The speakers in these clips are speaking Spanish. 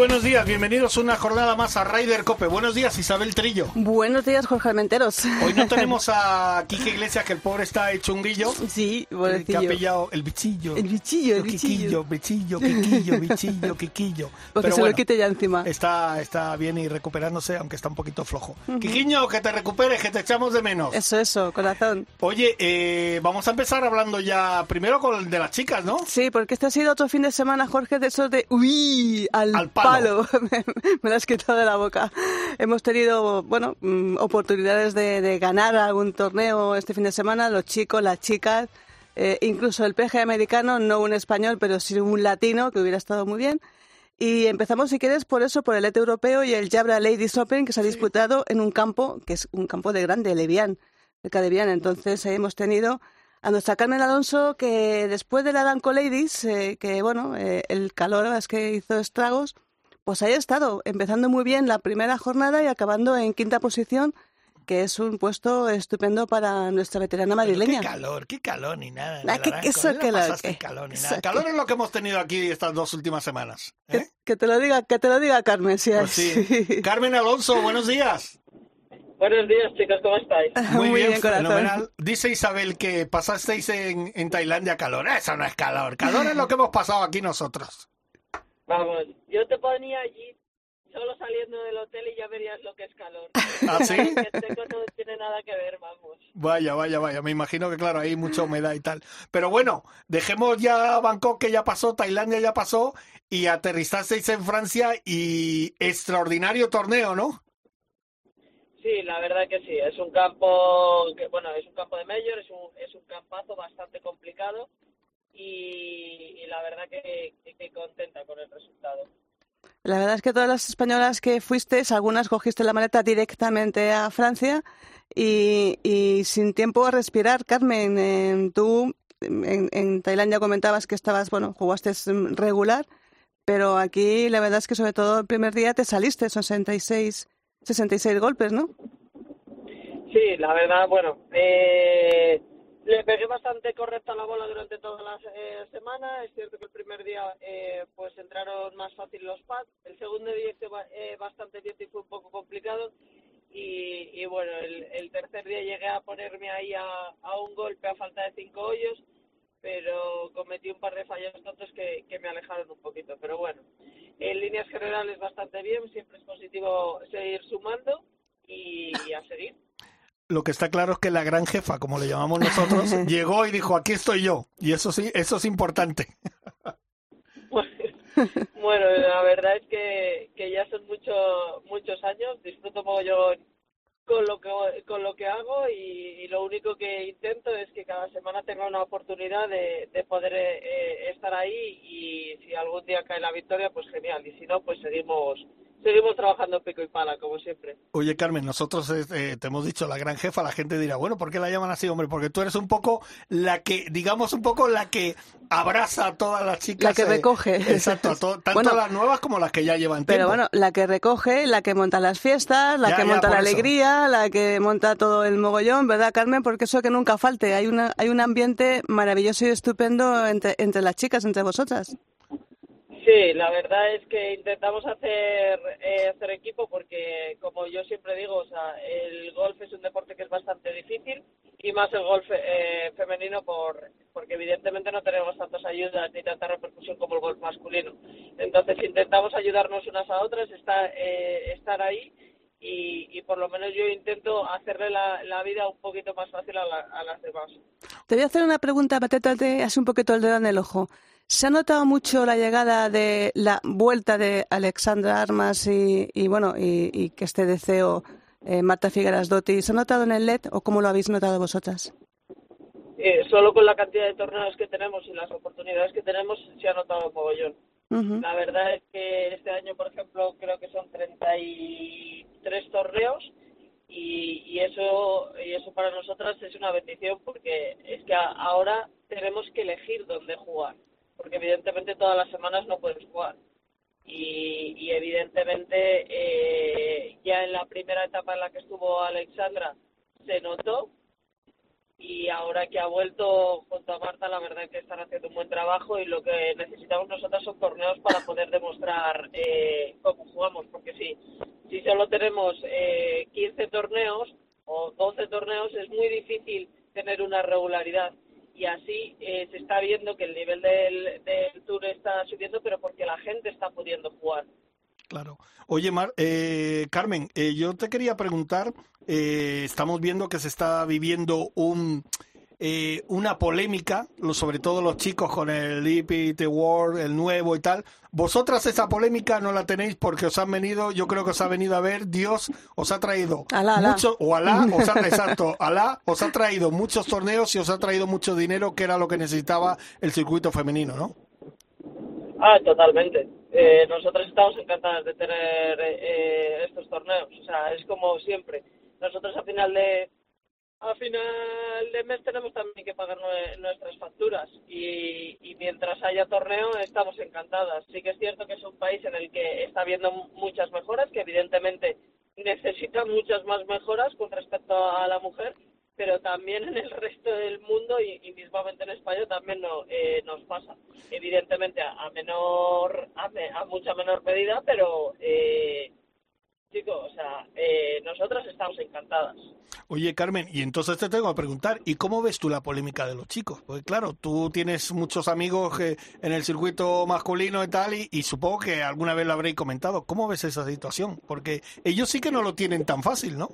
Buenos días, bienvenidos una jornada más a Ryder Cope. Buenos días, Isabel Trillo. Buenos días, Jorge Almenteros. Hoy no tenemos a Quique Iglesias, que el pobre está hecho un guillo. Sí, eh, Que ha pillado el bichillo. El bichillo, el bichillo. bichillo, quiquillo, bichillo, quiquillo. Porque Pero se bueno, lo quite ya encima. Está, está bien y recuperándose, aunque está un poquito flojo. Quiquiño, que te recuperes, que te echamos de menos. Eso, eso, corazón. Oye, eh, vamos a empezar hablando ya primero con el de las chicas, ¿no? Sí, porque este ha sido otro fin de semana, Jorge, de esos de uy, al, Al palo. me lo has quitado de la boca. Hemos tenido, bueno, mm, oportunidades de, de ganar algún torneo este fin de semana, los chicos, las chicas, eh, incluso el PG americano, no un español, pero sí un latino, que hubiera estado muy bien. Y empezamos, si quieres, por eso, por el ET europeo y el Jabra Ladies Open, que se ha disputado en un campo, que es un campo de grande, Levian, cerca de Levian. Entonces, ahí hemos tenido a nuestra Carmen Alonso, que después de la Danco Ladies, eh, que bueno, eh, el calor es que hizo estragos, pues ahí ha estado, empezando muy bien la primera jornada y acabando en quinta posición, que es un puesto estupendo para nuestra veterana Pero madrileña. Qué calor, qué calor ni nada. Ah, qué- eso no que lo que- calor ni nada. Calor es lo que hemos tenido aquí estas dos últimas semanas. ¿eh? Que, que te lo diga, que te lo diga Carmen, si Pues es. sí. Carmen Alonso, buenos días. Buenos días, chicos, ¿cómo estáis? Muy bien, corazón. fenomenal. Dice Isabel que pasasteis en, en Tailandia calor. Eso no es calor. Calor es lo que hemos pasado aquí nosotros. Vamos, yo te ponía allí solo saliendo del hotel y ya verías lo que es calor. ¿Ah, sí? Seco no tiene nada que ver, vamos. Vaya, vaya, vaya. Me imagino que, claro, hay mucha humedad y tal. Pero bueno, dejemos ya Bangkok, que ya pasó, Tailandia ya pasó, y aterrizasteis en Francia y extraordinario torneo, ¿no? Sí, la verdad que sí, es un campo, que, bueno, es un campo de mayor, es un, es un campazo bastante complicado y, y la verdad que, que, que contenta con el resultado. La verdad es que todas las españolas que fuisteis, algunas cogiste la maleta directamente a Francia y, y sin tiempo a respirar. Carmen, tú en, en Tailandia comentabas que estabas, bueno, jugaste regular, pero aquí la verdad es que sobre todo el primer día te saliste, son 66, 66 golpes, ¿no? Sí, la verdad, bueno, eh, le pegué bastante correcta la bola durante toda la eh, semana. Es cierto que el primer día eh, pues entraron más fácil los pads. El segundo día hice eh, bastante bien y fue un poco complicado. Y, y bueno, el, el tercer día llegué a ponerme ahí a, un golpe a falta de cinco hoyos, pero cometí un par de fallos tontos que, me alejaron un poquito. Pero bueno, en líneas generales bastante bien, siempre es positivo seguir sumando y a seguir. Lo que está claro es que la gran jefa, como le llamamos nosotros, llegó y dijo, aquí estoy yo. Y eso sí, eso es importante. Bueno, la verdad es que, que ya son mucho, muchos años, disfruto mogollón con lo que con lo que hago y, y lo único que intento es que cada semana tenga una oportunidad de, de poder eh, eh, estar ahí y si algún día cae la victoria pues genial y si no pues seguimos seguimos trabajando pico y pala como siempre Oye, Carmen, nosotros eh, te hemos dicho la gran jefa, la gente dirá, bueno, ¿por qué la llaman así, hombre? Porque tú eres un poco la que, digamos, un poco la que abraza a todas las chicas. La que eh, recoge. Exacto, a to- tanto Bueno, las nuevas como las que ya llevan Pero tiempo. bueno, la que recoge, la que monta las fiestas, la Ya, que ya, monta la eso. alegría, la que monta todo el mogollón, ¿verdad, Carmen? Porque eso que nunca falte. Hay, una, hay un ambiente maravilloso y estupendo entre, entre las chicas, entre vosotras. Sí, la verdad es que intentamos hacer, eh, hacer equipo porque, como yo siempre digo, o sea, el golf es un deporte que es bastante difícil y más el golf eh, femenino por, porque evidentemente no tenemos tantas ayudas ni tanta repercusión como el golf masculino. Entonces intentamos ayudarnos unas a otras, estar, eh, estar ahí y, y por lo menos yo intento hacerle la, la vida un poquito más fácil a, la- a las demás. Te voy a hacer una pregunta, métete así un poquito el dedo en el ojo. ¿Se ha notado mucho la llegada de la vuelta de Alexandra Armas y, y bueno, y, y que este deseo eh, Marta Figueras Dotti? ¿Se ha notado en el LED o cómo lo habéis notado vosotras? eh, solo con la cantidad de torneos que tenemos y las oportunidades que tenemos se ha notado un mogollón. La verdad es que este año, por ejemplo, creo que son 33 torneos y, y eso y eso para nosotras es una bendición porque es que ahora tenemos que elegir dónde jugar porque evidentemente todas las semanas no puedes jugar. Y, evidentemente eh, ya en la primera etapa en la que estuvo Alexandra se notó. Y ahora que ha vuelto junto a Marta, la verdad es que están haciendo un buen trabajo y lo que necesitamos nosotros son torneos para poder demostrar eh, cómo jugamos, porque si, si solo tenemos eh, 15 torneos o 12 torneos es muy difícil tener una regularidad y así eh, se está viendo que el nivel del, del tour está subiendo, pero porque la gente está pudiendo jugar. Claro. Oye, Mar, eh, Carmen, eh, yo te quería preguntar, eh, estamos viendo que se está viviendo un, eh, una polémica, lo- sobre todo los chicos con el EPT World, el nuevo y tal. Vosotras esa polémica no la tenéis porque os han venido, yo creo que os ha venido a ver, Dios os ha traído Alá, alá. mucho, o Alá, os ha, exacto, Alá os ha traído muchos torneos y os ha traído mucho dinero, que era lo que necesitaba el circuito femenino, ¿no? Ah, totalmente. Eh, nosotros estamos encantadas de tener eh, estos torneos. O sea, es como siempre. Nosotros a final de a final de mes tenemos también que pagar nue- nuestras facturas y, y mientras haya torneo estamos encantadas. Sí que es cierto que es un país en el que está habiendo mu- muchas mejoras, que evidentemente necesita muchas más mejoras con respecto a la mujer, pero también en el resto del mundo y, y mismamente en España también no, eh, nos pasa. Evidentemente a, menor, a, a mucha menor medida, pero eh, chicos, o sea, eh, nosotras estamos encantadas. Oye, Carmen, y entonces te tengo que preguntar, ¿y cómo ves tú la polémica de los chicos? Porque claro, tú tienes muchos amigos eh, en el circuito masculino y tal, y, y supongo que alguna vez lo habréis comentado. ¿Cómo ves esa situación? Porque ellos sí que no lo tienen tan fácil, ¿no?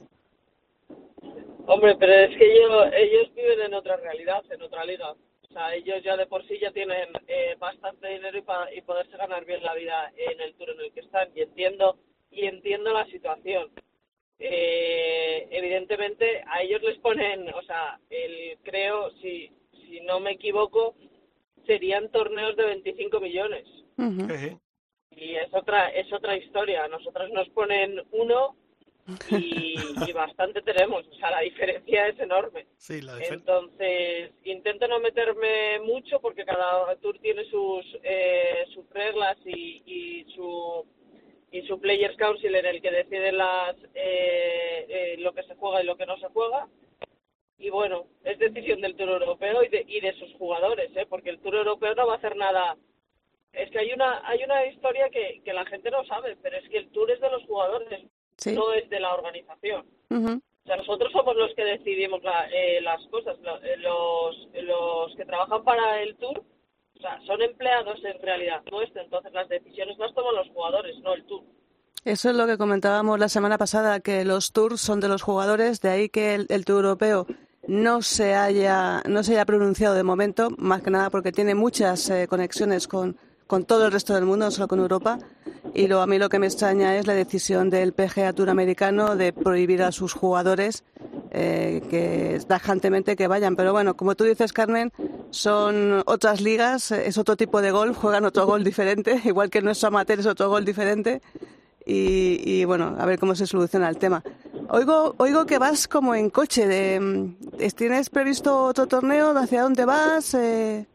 Hombre, pero es que ellos, ellos viven en otra realidad, en otra liga. O sea, ellos ya de por sí ya tienen eh, bastante dinero y, pa- y poderse ganar bien la vida en el tour en el que están. Y entiendo, y entiendo la situación. Eh, evidentemente a ellos les ponen, o sea, el, creo, si, si no me equivoco, serían torneos de 25 millones. Y es otra, es otra historia. A nosotros nos ponen uno y, y bastante tenemos. O sea, la diferencia es enorme. Sí, la diferencia. Entonces, intento no meterme mucho porque cada tour tiene sus, eh, sus reglas y, y su y su Players Council en el que deciden las eh, eh, lo que se juega y lo que no se juega. Y bueno, es decisión del Tour Europeo y de, y de sus jugadores, ¿eh? porque el Tour Europeo no va a hacer nada. Es que hay una hay una historia que, que la gente no sabe, pero es que el Tour es de los jugadores, Sí. no es de la organización. O sea, nosotros somos los que decidimos la- eh, las cosas. Eh, Los, los que trabajan para el tour, son empleados en realidad nuestro. Entonces las decisiones las toman los jugadores, no el tour. Eso es lo que comentábamos la semana pasada, que los tours son de los jugadores, de ahí que el, el Tour Europeo no se haya no se haya pronunciado de momento, más que nada porque tiene muchas eh, conexiones con, con todo el resto del mundo, no solo con Europa. Y lo, a mí lo que me extraña es la decisión del PGA Tour americano de prohibir a sus jugadores eh, que tajantemente que vayan. Pero bueno, como tú dices, Carmen, son otras ligas, es otro tipo de golf, juegan otro gol diferente, igual que nuestro amateur es otro gol diferente y, y, bueno, a ver cómo se soluciona el tema. Oigo, oigo que vas como en coche. De, mm, ¿Tienes previsto otro torneo? ¿Hacia dónde vas? Eh,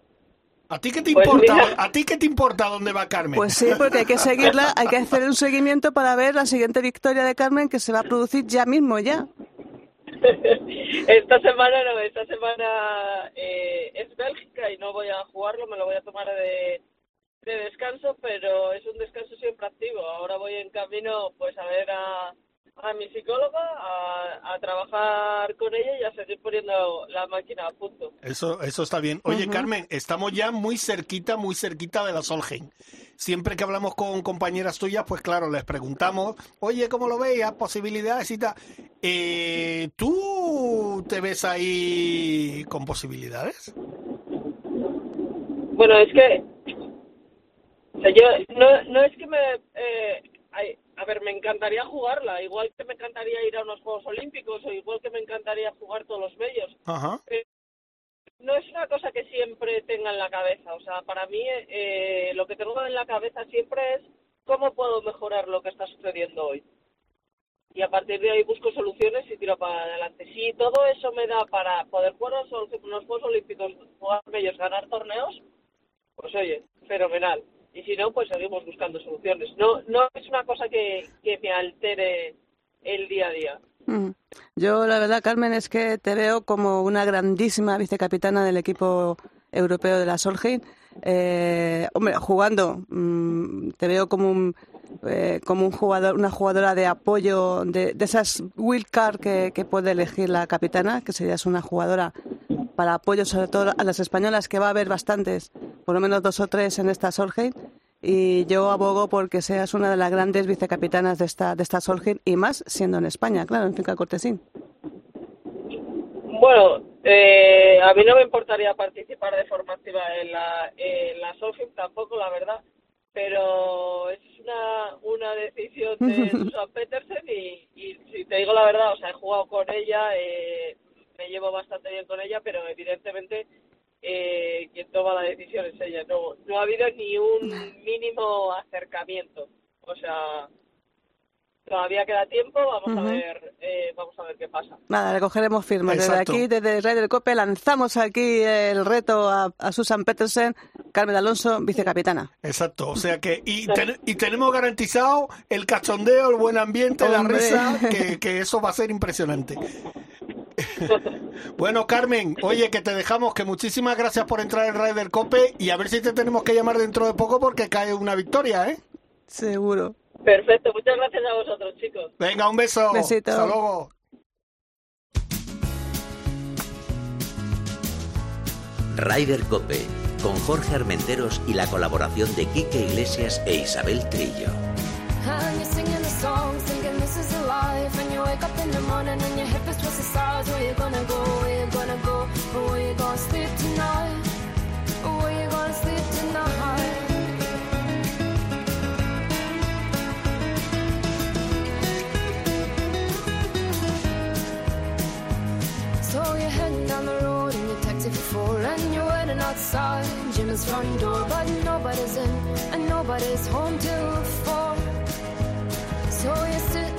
¿A ti qué te Pues importa? mira. ¿A ti qué te importa dónde va Carmen? pues sí, porque hay que seguirla, hay que hacer un seguimiento para ver la siguiente victoria de Carmen que se va a producir ya mismo, ya. Esta semana no, esta semana eh, es Bélgica y no voy a jugarlo, me lo voy a tomar de, de descanso, pero es un descanso siempre activo. Ahora voy en camino pues a ver a, a mi psicóloga, a, a trabajar con ella y a seguir poniendo la máquina a punto. Eso, eso está bien. Oye. Carmen, estamos ya muy cerquita, muy cerquita de la Solheim. Siempre que hablamos con compañeras tuyas, pues claro, les preguntamos, oye, ¿cómo lo veis? ¿Posibilidades y tal? Eh, ¿Tú te ves ahí con posibilidades? Bueno, es que o sea, yo no, no es que me eh, ay, a ver, me encantaría jugarla, igual que me encantaría ir a unos Juegos Olímpicos o igual que me encantaría jugar todos los medios. Ajá. no es una cosa que siempre tenga en la cabeza. O sea, para mí eh, lo que tengo en la cabeza siempre es cómo puedo mejorar lo que está sucediendo hoy. Y a partir de ahí busco soluciones y tiro para adelante. Si todo eso me da para poder jugar unos Juegos Olímpicos, jugar ellos, ganar torneos, pues oye, fenomenal. Y si no, pues seguimos buscando soluciones. No, no es una cosa que, que me altere el día a día. Mm. Yo, la verdad, Carmen, es que te veo como una grandísima vicecapitana del equipo europeo de la Solheim. Eh, hombre, jugando, mm, te veo como un, eh, como un jugador, una jugadora de apoyo de, de esas wildcard que, que puede elegir la capitana, que serías una jugadora para apoyo sobre todo a las españolas, que va a haber bastantes, por lo menos dos o tres en esta Solheim y yo abogo porque seas una de las grandes vicecapitanas de esta, de esta Solheim y más siendo en España, claro, en Finca Cortesín. Bueno, eh, a mí no me importaría participar de forma activa en la, en la Solheim tampoco, la verdad, pero es una, una decisión de Susan Petersen y, y, si te digo la verdad, o sea, he jugado con ella, eh, me llevo bastante bien con ella, pero evidentemente eh, quien toma la decisión es ella. No, no ha habido ni un mínimo acercamiento. O sea, todavía queda tiempo, vamos a ver, eh, vamos a ver qué pasa. Nada, recogeremos firmas. Desde aquí, desde Rey del Cope, lanzamos aquí el reto a, a, Susan Petersen, Carmen Alonso, vicecapitana. Exacto, o sea que, y, ten, y tenemos garantizado el cachondeo, el buen ambiente, Hombre. la risa, que, que eso va a ser impresionante. Bueno, Carmen, oye, que te dejamos, que muchísimas gracias por entrar en Ryder Cope y a ver si te tenemos que llamar dentro de poco porque cae una victoria, ¿eh? Seguro. Perfecto, muchas gracias a vosotros, chicos. Venga, un beso. Besito. Hasta luego. Ryder Cope, con Jorge Armenteros y la colaboración de Quique Iglesias e Isabel Trillo. Wake up in the morning and your hip is twisted sides. Where you gonna go? Where you gonna go? Where you gonna sleep tonight? Where you gonna sleep tonight? So you're heading down the road in your taxi for four, and you're waiting outside Jim's front door, but nobody's in and nobody's home till four. So sitting there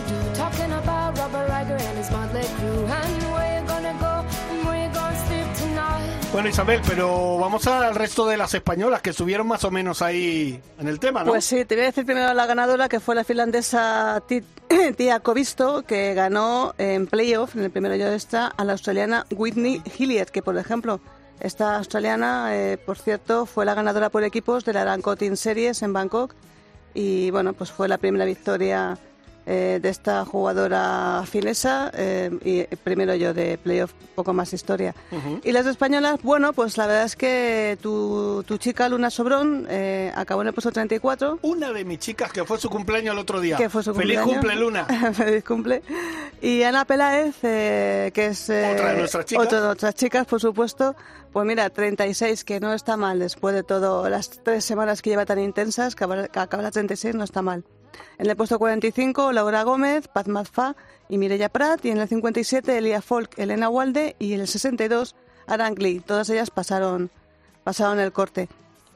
do, talking about Robert Riger and his motley crew, and where you gonna go and where you gonna sleep tonight. Bueno, Isabel, pero vamos al resto de las españolas que estuvieron más o menos ahí en el tema, ¿no? Pues sí, te voy a decir primero la ganadora, que fue la finlandesa Tia Kovisto, que ganó en playoff, en el primero yo de esta, a la australiana Whitney Hilliard, que por ejemplo, esta australiana, eh, por cierto, fue la ganadora por equipos de la Aranco Team Series en Bangkok y bueno, pues fue la primera victoria eh, de esta jugadora finesa eh, y primero yo de playoff, poco más historia. Uh -huh. Y las españolas, bueno, pues la verdad es que tu, tu chica Luna Sobrón eh, acabó en el puesto 34. Una de mis chicas que fue su cumpleaños el otro día. Que fue su Feliz cumpleaños. cumple, Luna. Feliz cumple. Y Ana Peláez, eh, que es otra de nuestras chicas. Otra de nuestras chicas, por supuesto. Pues mira, 36, que no está mal después de todo, las tres semanas que lleva tan intensas, que acaba la 36, no está mal. En el puesto 45, Laura Gómez, Paz Mazfa y Mireia Prat. Y en el 57, Elia Folk, Elena Walde. Y en el 62, Arangli. Todas ellas pasaron, pasaron el corte.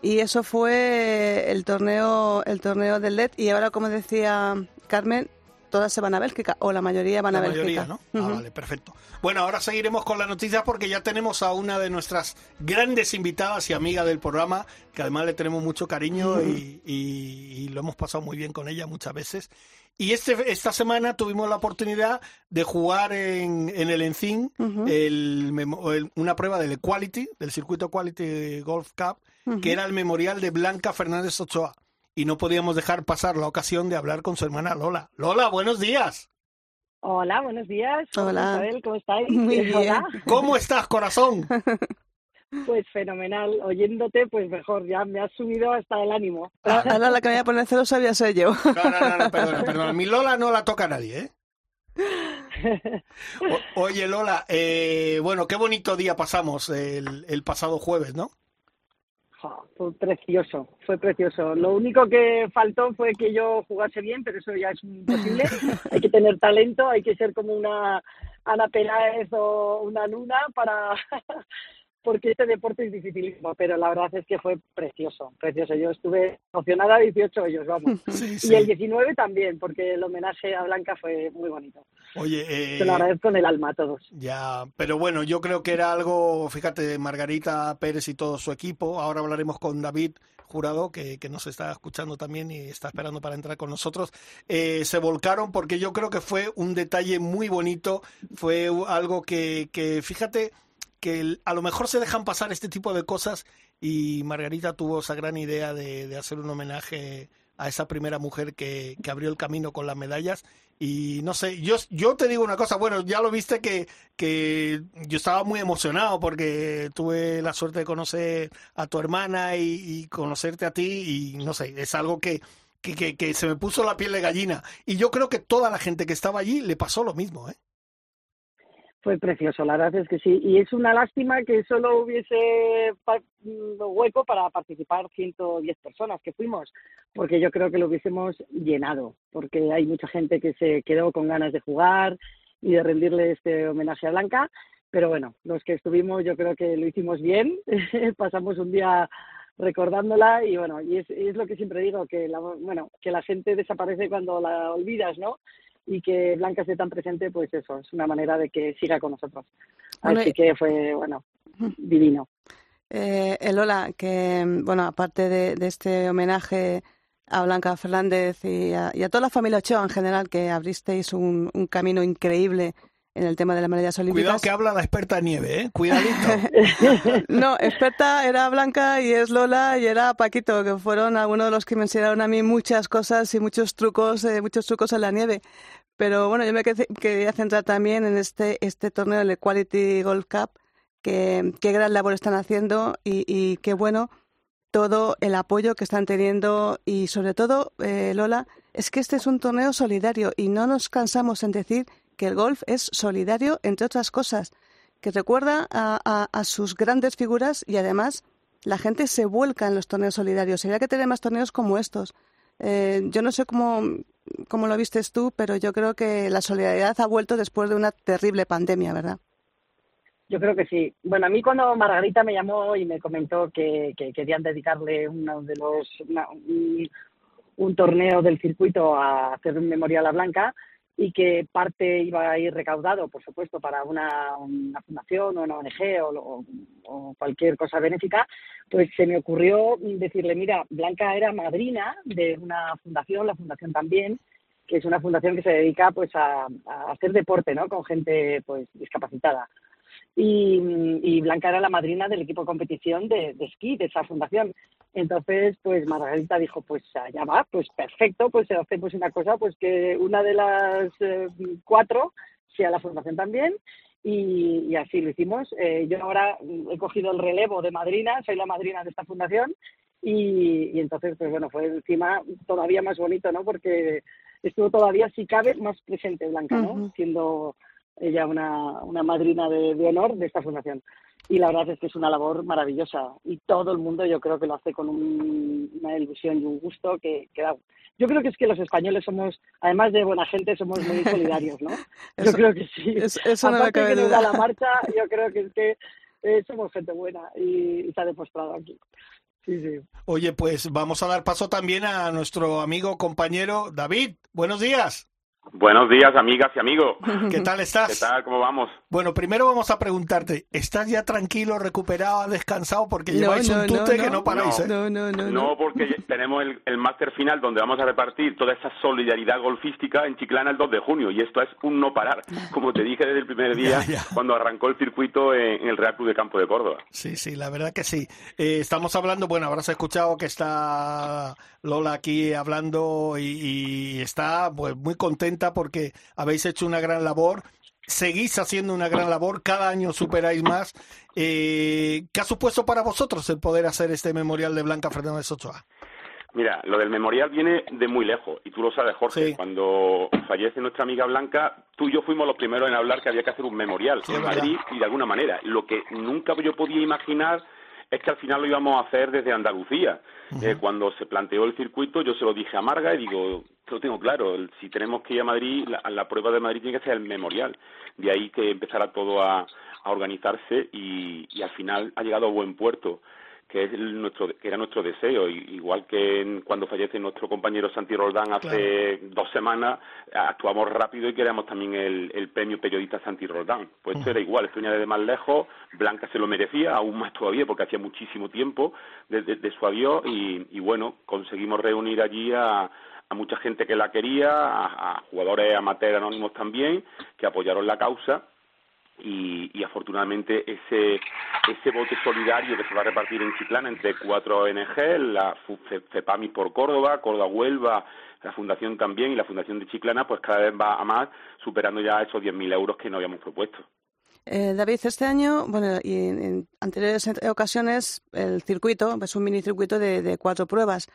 Y eso fue el torneo, el torneo del LED. Y ahora, como decía Carmen, todas se van a Bélgica, o la mayoría van la a mayoría, Bélgica. ¿no? Uh -huh. ah, vale, perfecto. Bueno, ahora seguiremos con las noticias porque ya tenemos a una de nuestras grandes invitadas y amiga del programa, que además le tenemos mucho cariño uh -huh. y, y, y, lo hemos pasado muy bien con ella muchas veces. Y este, esta semana tuvimos la oportunidad de jugar en, en el Encin uh -huh. el, el, una prueba del Equality, del circuito Equality Golf Cup, que era el memorial de Blanca Fernández Ochoa y no podíamos dejar pasar la ocasión de hablar con su hermana Lola. Lola, buenos días. Hola, buenos días. Hola. Isabel, ¿cómo estáis? Muy bien. Hola. ¿Cómo estás, corazón? Pues fenomenal. Oyéndote, pues mejor. Ya me has subido hasta el ánimo. Ahora la que me voy a poner celosa voy a ser yo. No, no, no, no perdona, perdona. Mi Lola no la toca a nadie, ¿eh? O, oye, Lola, eh, bueno, qué bonito día pasamos el, el pasado jueves, ¿no? Fue precioso, fue precioso. Lo único que faltó fue que yo jugase bien, pero eso ya es imposible. hay que tener talento, hay que ser como una Ana Peláez o una luna para porque este deporte es dificilísimo, pero la verdad es que fue precioso, precioso. Yo estuve emocionada 18 ellos, vamos. Y el 19 también, porque el homenaje a Blanca fue muy bonito. Oye, eh, Te lo agradezco en el alma a todos. Ya, pero bueno, yo creo que era algo, fíjate, Margarita Pérez y todo su equipo. Ahora hablaremos con David Jurado, que, que nos está escuchando también y está esperando para entrar con nosotros. Eh, se volcaron porque yo creo que fue un detalle muy bonito, fue algo que, que fíjate, que a lo mejor se dejan pasar este tipo de cosas y Margarita tuvo esa gran idea de, hacer un homenaje a esa primera mujer que, que, abrió el camino con las medallas. Y no sé, yo, yo te digo una cosa, bueno, ya lo viste que, que yo estaba muy emocionado porque tuve la suerte de conocer a tu hermana y, conocerte a ti y no sé, es algo que, que, que, que se me puso la piel de gallina. Y yo creo que toda la gente que estaba allí le pasó lo mismo, ¿eh? Fue precioso, la verdad es que sí. Y es una lástima que solo hubiese mm, hueco para participar 110 personas que fuimos, porque yo creo que lo hubiésemos llenado, porque hay mucha gente que se quedó con ganas de jugar y de rendirle este homenaje a Blanca. Pero bueno, los que estuvimos yo creo que lo hicimos bien, pasamos un día recordándola y bueno, y es, es lo que siempre digo, que la, bueno, que la gente desaparece cuando la olvidas, ¿no? Y que Blanca esté tan presente, pues eso, es una manera de que siga con nosotros. Así que fue, bueno, divino. Eh, Elola, que, bueno, aparte de, este homenaje a Blanca Fernández y a, toda la familia Ochoa en general, que abristeis un, un camino increíble en el tema de las medallas olímpicas. Cuidado que habla la experta nieve, ¿eh? Cuidadito. no, experta era Blanca y es Lola y era Paquito, que fueron algunos de los que me enseñaron a mí muchas cosas y muchos trucos, eh, muchos trucos en la nieve. Pero bueno, yo me quería centrar también en este, este torneo, el Equality Golf Cup, que qué gran labor están haciendo y, y qué bueno todo el apoyo que están teniendo y sobre todo, eh, Lola, es que este es un torneo solidario y no nos cansamos en decir que el golf es solidario, entre otras cosas, que recuerda a, sus grandes figuras y además la gente se vuelca en los torneos solidarios. Sería que tener más torneos como estos. Eh, yo no sé cómo, cómo lo vistes tú, pero yo creo que la solidaridad ha vuelto después de una terrible pandemia, ¿verdad? Yo creo que sí. Bueno, a mí cuando Margarita me llamó y me comentó que, querían dedicarle uno de los un, torneo del circuito a hacer un memorial a Blanca, y que parte iba a ir recaudado, por supuesto, para una, fundación o una ONG o, cualquier cosa benéfica, pues se me ocurrió decirle, mira, Blanca era madrina de una fundación, la fundación también, que es una fundación que se dedica pues a, a hacer deporte, ¿no? Con gente pues discapacitada. Y, Blanca era la madrina del equipo de competición de, esquí de esa fundación. Entonces, pues Margarita dijo, pues allá va, pues perfecto, pues hacemos una cosa, pues que una de las eh, cuatro sea la fundación también y, así lo hicimos. Eh, yo ahora he cogido el relevo de madrina, soy la madrina de esta fundación y, entonces, pues bueno, fue encima todavía más bonito, ¿no? Porque estuvo todavía, si cabe, más presente Blanca, ¿no? Siendo ella una, una madrina de, honor de esta fundación. Y la verdad es que es una labor maravillosa y todo el mundo yo creo que lo hace con una ilusión y un gusto que, que da. Yo creo que es que los españoles somos, además de buena gente, somos muy solidarios, ¿no? yo creo que sí. eso Aparte que nos da la marcha, yo creo que es que eh, somos gente buena y, y se ha demostrado aquí. Sí, sí. Oye, pues vamos a dar paso también a nuestro amigo compañero David. Buenos días. Buenos días, amigas y amigos. ¿Qué tal estás? ¿Qué tal? ¿Cómo vamos? Bueno, primero vamos a preguntarte, ¿estás ya tranquilo, recuperado, descansado? Porque lleváis un tute que no paráis, ¿eh? No, no, no. No, porque tenemos el, el máster final donde vamos a repartir toda esa solidaridad golfística en Chiclana el 2 de junio y esto es un no parar, como te dije desde el primer día cuando arrancó el circuito en, el Real Club de Campo de Córdoba. Sí, sí, la verdad que sí. Eh, estamos hablando, bueno, habrás escuchado que está Lola aquí hablando y, y está pues muy contenta porque habéis hecho una gran labor, seguís haciendo una gran labor, cada año superáis más. Eh, ¿Qué ha supuesto para vosotros el poder hacer este memorial de Blanca Fernández Ochoa? Mira, lo del memorial viene de muy lejos, y tú lo sabes, Jorge. Cuando fallece nuestra amiga Blanca, tú y yo fuimos los primeros en hablar que había que hacer un memorial en Madrid y de alguna manera. Lo que nunca yo podía imaginar es que al final lo íbamos a hacer desde Andalucía. Eh, cuando se planteó el circuito, yo se lo dije a Marga y digo, lo tengo claro. Si tenemos que ir a Madrid, la, la prueba de Madrid tiene que ser el memorial. De ahí que empezara todo a, a organizarse y, y al final ha llegado a buen puerto que es nuestro que era nuestro deseo igual que cuando fallece nuestro compañero Santi Roldán hace dos semanas actuamos rápido y queremos también el, premio periodista Santi Roldán pues esto era igual esto venía desde más lejos Blanca se lo merecía aún más todavía porque hacía muchísimo tiempo desde su adiós y, bueno conseguimos reunir allí a, mucha gente que la quería, a, a jugadores amateurs anónimos también, que apoyaron la causa y, y, afortunadamente ese, ese bote solidario que se va a repartir en Chiclana entre cuatro ONG, la CEPAMI por Córdoba, Córdoba Huelva, la Fundación también y la Fundación de Chiclana, pues cada vez va a más, superando ya esos 10.000 euros que no habíamos propuesto. Eh, David, este año, bueno, y en, anteriores ocasiones, el circuito es un mini circuito de cuatro pruebas.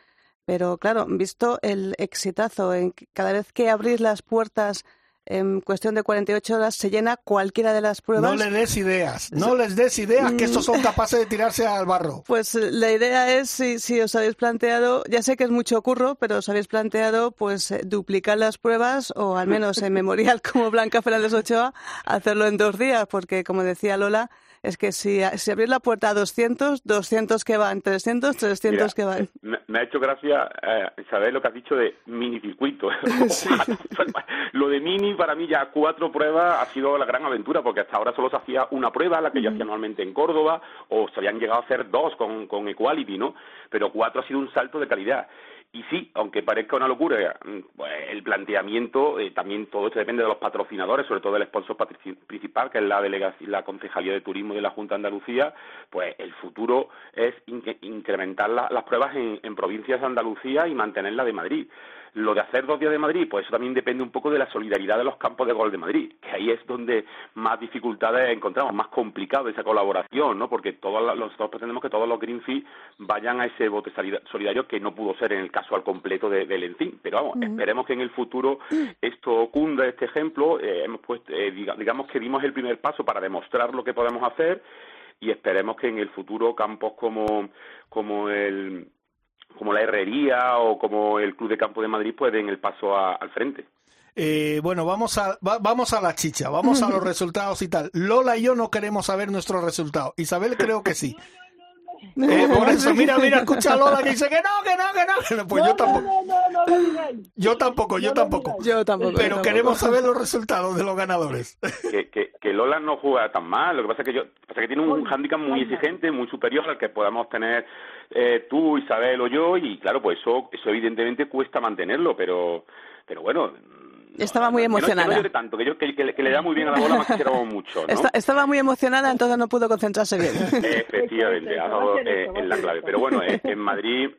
Pero claro, visto el exitazo en cada vez que abrís las puertas en cuestión de 48 horas se llena cualquiera de las pruebas. No le des ideas, no les des ideas que estos son capaces de tirarse al barro. Pues eh, la idea es, si, si os habéis planteado, ya sé que es mucho curro, pero os habéis planteado pues eh, duplicar las pruebas o al menos en memorial como Blanca Fernández Ochoa, hacerlo en dos días, porque como decía Lola, es que si, si abrís la puerta a 200, 200 que van, 300, 300 que van. Me, ha hecho gracia eh, saber lo que has dicho de mini circuito. lo de mini para mí ya cuatro pruebas ha sido la gran aventura porque hasta ahora solo se hacía una prueba, la que yo hacía anualmente en Córdoba, o se habían llegado a hacer dos con, con Equality, ¿no? Pero cuatro ha sido un salto de calidad. Y sí, aunque parezca una locura, mm, pues el planteamiento, eh, también todo esto depende de los patrocinadores, sobre todo del sponsor principal, que es la delegación, la Concejalía de Turismo de la Junta de Andalucía, pues el futuro es incrementar las pruebas en, en provincias de Andalucía y mantenerla de Madrid. Lo de hacer dos días de Madrid, pues eso también depende un poco de la solidaridad de los campos de gol de Madrid, que ahí es donde más dificultades encontramos, más complicado esa colaboración, ¿no? Porque todos nosotros pretendemos que todos los Greenfield vayan a ese bote solidario que no pudo ser en el caso al completo de, del Encín. Pero vamos, esperemos que en el futuro esto cunda este ejemplo. Eh, hemos puesto, eh, digamos que dimos el primer paso para demostrar lo que podemos hacer y esperemos que en el futuro campos como, como el como la Herrería o como el Club de Campo de Madrid pues den el paso al frente. Eh, bueno, vamos a, vamos a la chicha, vamos a los resultados y tal. Lola y yo no queremos saber nuestros resultados. Isabel creo que sí. Eh, por eso, mira, mira, escucha a Lola que dice que no, que no, que no. Pues yo tampoco. Yo tampoco, yo tampoco. Yo tampoco. Pero queremos saber los resultados de los ganadores. Que, que, que, Lola no juega tan mal. Lo que pasa es que yo, pasa que tiene un hándicap muy exigente, muy superior al que podamos tener eh, tú, Isabel o yo. Y claro, pues eso, eso evidentemente cuesta mantenerlo, pero, pero bueno estaba muy emocionada. Que no, tanto, que, yo, que, le da muy bien a la bola, más que mucho. estaba muy emocionada, entonces no pudo concentrarse bien. Efectivamente, ha dado eh, en la clave. Pero bueno, eh, en Madrid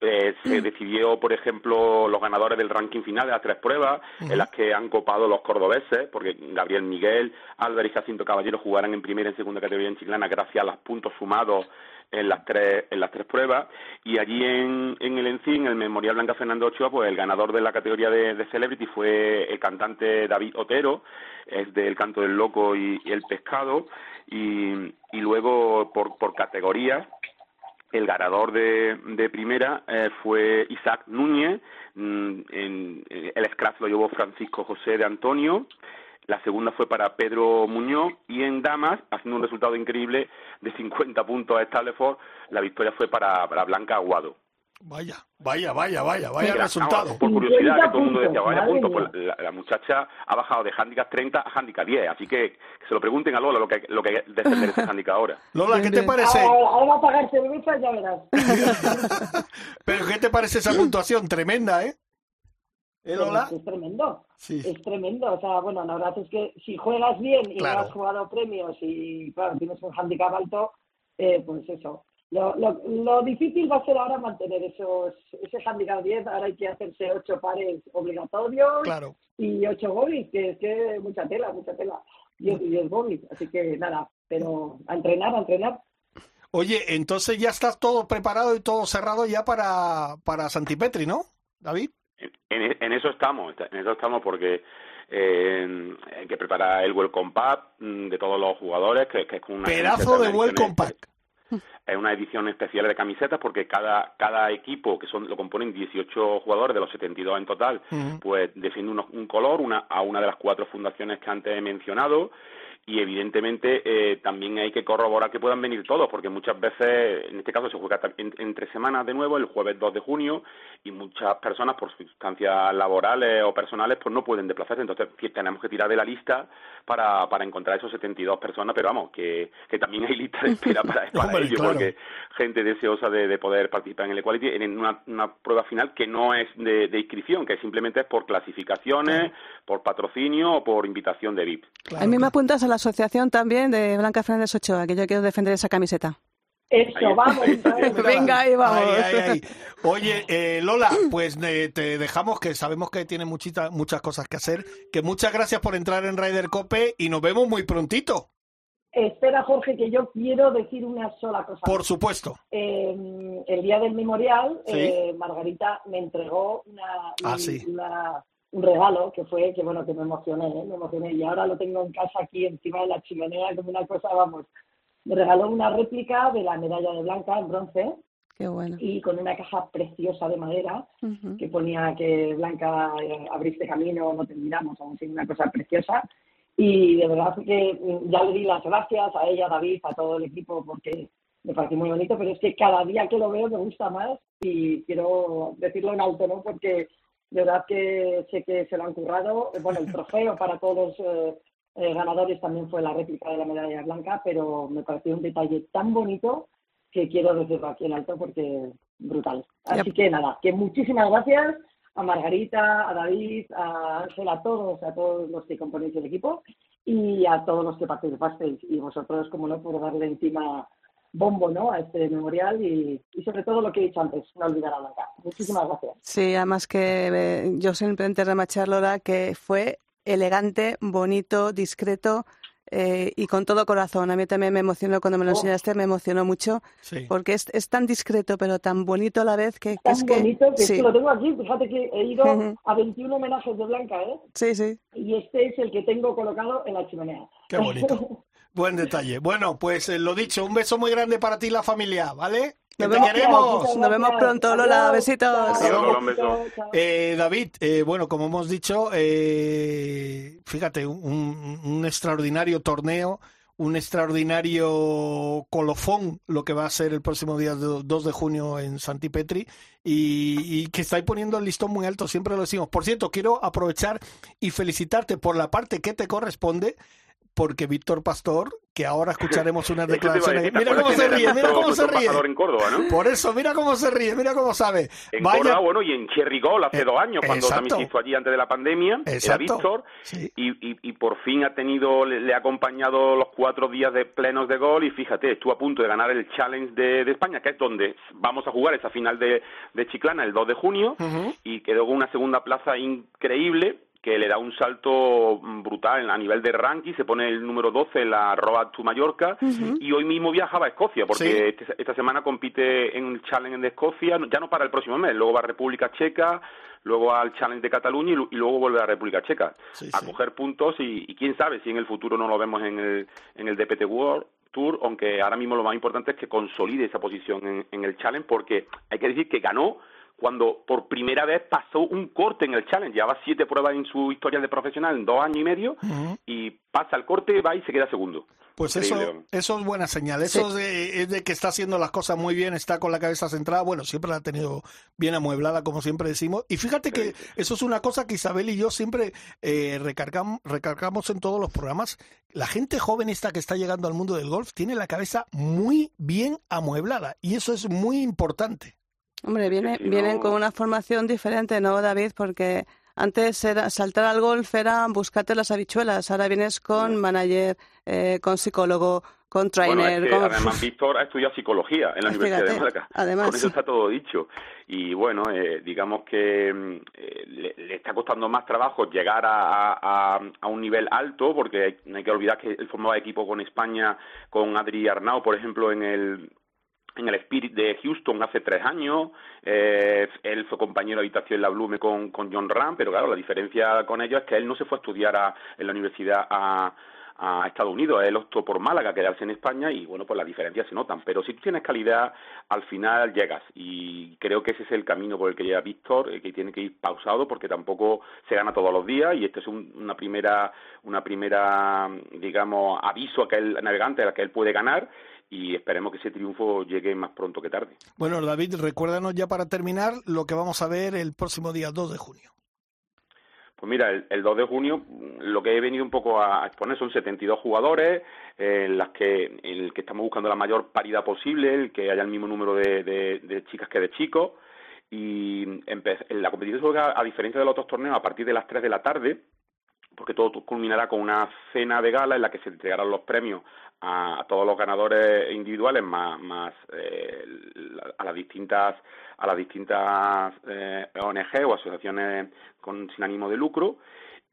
eh, se decidió, por ejemplo, los ganadores del ranking final de las tres pruebas, en las que han copado los cordobeses, porque Gabriel Miguel, Álvarez y Jacinto Caballero jugarán en primera y en segunda categoría en Chiclana gracias a los puntos sumados en las tres en las tres pruebas. Y allí en, en el ENCI, en el Memorial Blanca Fernando Ochoa, pues el ganador de la categoría de, Celebrity fue el cantante David Otero, es del Canto del Loco y, el Pescado. Y, y luego por, por categorías el ganador de, de primera eh, fue Isaac Núñez, mm, en, el scratch lo llevó Francisco José de Antonio, la segunda fue para Pedro Muñoz. Y en damas, haciendo un resultado increíble de 50 puntos a Stableford, la victoria fue para, para Blanca Aguado. Vaya, vaya, vaya, vaya, vaya resultado. por curiosidad, que todo el mundo decía, vaya punto, pues la, muchacha ha bajado de handicap 30 a handicap 10, así que, que se lo pregunten a Lola lo que, lo que defender ese handicap ahora. Lola, ¿qué te parece? Ahora, va a pagar cerveza, ya verás. Pero ¿qué te parece esa puntuación? Tremenda, ¿eh? ¿Eh Lola? Es, tremendo, sí. es tremendo. O sea, bueno, la verdad es que si juegas bien y no has jugado premios y, claro, tienes un handicap alto, eh, pues eso, lo, lo, lo, difícil va a ser ahora mantener esos, ese handicap 10. Ahora hay que hacerse ocho pares obligatorios y ocho bobbies, que es que mucha tela, mucha tela. y 10 bobbies. Así que nada, pero a entrenar, a entrenar. Oye, entonces ya está todo preparado y todo cerrado ya para, para Santipetri, ¿no, David? En, en eso estamos, en eso estamos porque eh, hay que preparar el Welcome Pack mm, de todos los jugadores, que, que es una... Pedazo de Welcome Pack Es una edición especial de camisetas porque cada, cada equipo, que son lo componen 18 jugadores de los 72 en total, pues defiende un color una, a una de las cuatro fundaciones que antes he mencionado y evidentemente eh, también hay que corroborar que puedan venir todos, porque muchas veces, en este caso se juega entre semanas de nuevo, el jueves 2 de junio, y muchas personas por circunstancias laborales o personales pues no pueden desplazarse, entonces tenemos que tirar de la lista para, para encontrar esos 72 personas, pero vamos, que, que también hay lista de espera para, para ello, porque gente deseosa de, de, poder participar en el Equality en una, una prueba final que no es de, de, inscripción, que simplemente es por clasificaciones, por patrocinio o por invitación de VIP. a mí me apuntas a la asociación también de Blanca Fernández Ochoa, que yo quiero defender esa camiseta. Eso, vamos. Venga, ahí vamos. Oye, eh, Lola, pues eh, te dejamos que sabemos que tiene muchita, muchas cosas que hacer. Que muchas gracias por entrar en Ryder Cope y nos vemos muy prontito. Espera, Jorge, que yo quiero decir una sola cosa. Por supuesto. Eh, el día del memorial, eh, Margarita me entregó una, ah, una un regalo que fue que bueno que me emocioné ¿eh? me emocioné y ahora lo tengo en casa aquí encima de la chimenea como una cosa vamos me regaló una réplica de la medalla de Blanca en bronce Qué bueno. y con una caja preciosa de madera que ponía que Blanca eh, abriste camino no terminamos aún sin una cosa preciosa y de verdad que ya le di las gracias a ella, a David, a todo el equipo porque me pareció muy bonito, pero es que cada día que lo veo me gusta más y quiero decirlo en alto, ¿no? Porque de verdad que sé que se lo han currado. Bueno, el trofeo para todos los eh, eh, ganadores también fue la réplica de la medalla blanca, pero me pareció un detalle tan bonito que quiero decirlo aquí en alto porque brutal. Así que nada, que muchísimas gracias a Margarita, a David, a Ángel, a todos, a todos los que componéis el equipo y a todos los que participasteis y vosotros, como no, por darle encima bombo ¿no? a este memorial y, sobre todo lo que he dicho antes, no olvidar a Blanca. Muchísimas gracias. Sí, además que eh, yo simplemente remachar, Laura, que fue elegante, bonito, discreto. Eh, y con todo corazón. A mí también me emocionó cuando me lo oh. enseñaste, me emocionó mucho, porque es, es, tan discreto pero tan bonito a la vez que, tan es bonito que, sí. lo tengo aquí. Fíjate que he ido a 21 homenajes de Blanca, ¿eh? Sí, sí. Y este es el que tengo colocado en la chimenea. Qué bonito. Buen detalle. Bueno, pues eh, lo dicho, un beso muy grande para ti y la familia, ¿vale? Nos vemos, queremos. Nos vemos pronto, Lola. Besitos. Eh, David, eh, bueno, como hemos dicho, eh, fíjate, un, un, extraordinario torneo, un extraordinario colofón, lo que va a ser el próximo día 2 de junio en Santipetri, y, y que estáis poniendo el listón muy alto, siempre lo decimos. Por cierto, quiero aprovechar y felicitarte por la parte que te corresponde porque Víctor Pastor, que ahora escucharemos unas declaraciones. Mira cómo se ríe, mira cómo se ríe. En Córdoba, ¿no? Por eso, mira cómo se ríe, mira cómo sabe. En Córdoba, bueno, y en Cherry Gol hace dos años, cuando también se hizo allí antes de la pandemia, era Víctor, y, y, y, por fin ha tenido, le, ha acompañado los cuatro días de plenos de gol, y fíjate, estuvo a punto de ganar el Challenge de, de España, que es donde vamos a jugar esa final de, de Chiclana el 2 de junio, y quedó con una segunda plaza increíble, que le da un salto brutal a nivel de ranking, se pone el número 12 en la Road to Mallorca y hoy mismo viajaba a Escocia porque este, esta semana compite en el Challenge de Escocia, ya no para el próximo mes, luego va a República Checa, luego al Challenge de Cataluña y, luego vuelve a República Checa a coger puntos y, quién sabe si en el futuro no lo vemos en el, en el DPT World Tour, aunque ahora mismo lo más importante es que consolide esa posición en, en el Challenge porque hay que decir que ganó cuando por primera vez pasó un corte en el challenge. Llevaba siete pruebas en su historia de profesional en dos años y medio y pasa el corte, va y se queda segundo. Pues eso, eso es buena señal. Eso es, de, que está haciendo las cosas muy bien, está con la cabeza centrada. Bueno, siempre la ha tenido bien amueblada, como siempre decimos. Y fíjate que eso es una cosa que Isabel y yo siempre eh, recargamos, recargamos en todos los programas. La gente joven esta que está llegando al mundo del golf tiene la cabeza muy bien amueblada y eso es muy importante. Hombre, viene, vienen con una formación diferente, ¿no, David? Porque antes era, saltar al golf era buscarte las habichuelas, ahora vienes con manager, eh, con psicólogo, con trainer. Bueno, Además, Víctor ha estudiado psicología en la Universidad de Málaga. Además, con eso está todo dicho. Y bueno, eh, digamos que mm, eh, le, está costando más trabajo llegar a, a, a, un nivel alto, porque no hay que olvidar que él formaba equipo con España, con Adri Arnau, por ejemplo, en el en el Spirit de Houston hace tres años. Eh, él fue compañero de habitación en la Blume con, con John Ram, pero claro, la diferencia con ellos es que él no se fue a estudiar a, en la universidad a, a Estados Unidos. Él optó por Málaga, quedarse en España y bueno, pues las diferencias se notan. Pero si tú tienes calidad, al final llegas y creo que ese es el camino por el que llega Víctor, eh, que tiene que ir pausado porque tampoco se gana todos los días y este es una primera, una primera, digamos, aviso a que el navegante a que él puede ganar y esperemos que ese triunfo llegue más pronto que tarde. Bueno, David, recuérdanos ya para terminar lo que vamos a ver el próximo día 2 de junio. Pues mira, el, 2 de junio lo que he venido un poco a exponer son 72 jugadores en las que en el que estamos buscando la mayor paridad posible, el que haya el mismo número de, de, chicas que de chicos y la competición se juega a diferencia de los otros torneos a partir de las 3 de la tarde porque todo culminará con una cena de gala en la que se entregarán los premios a, todos los ganadores individuales más, más eh, a las distintas a las distintas eh, ONG o asociaciones con, sin ánimo de lucro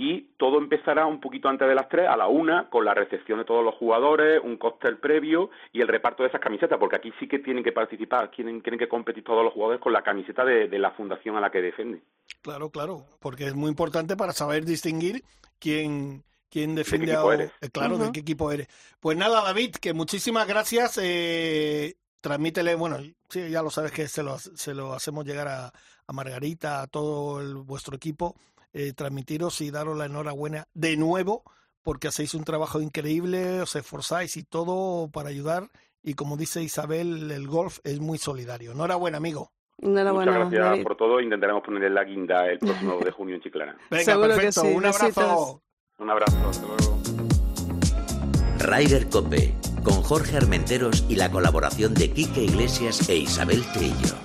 y todo empezará un poquito antes de las tres, a la una, con la recepción de todos los jugadores, un cóctel previo y el reparto de esas camisetas, porque aquí sí que tienen que participar, tienen, tienen que competir todos los jugadores con la camiseta de, de la fundación a la que defienden. Claro, claro, porque es muy importante para saber distinguir quién, quién defiende a... Eres? Eh, claro, de qué equipo eres. Pues nada, David, que muchísimas gracias. Eh, transmítele, bueno, sí, ya lo sabes que se lo, se lo hacemos llegar a, a Margarita, a todo el, vuestro equipo, eh, transmitiros y daros la enhorabuena de nuevo, porque hacéis un trabajo increíble, os esforzáis y todo para ayudar. Y como dice Isabel, el golf es muy solidario. Enhorabuena, amigo. Muchas gracias por todo. Intentaremos ponerle la guinda el próximo de junio en Chiclana. Venga, perfecto. Un abrazo. Un abrazo. Hasta luego. Rider Cope, con Jorge Armenteros y la colaboración de Quique Iglesias e Isabel Trillo.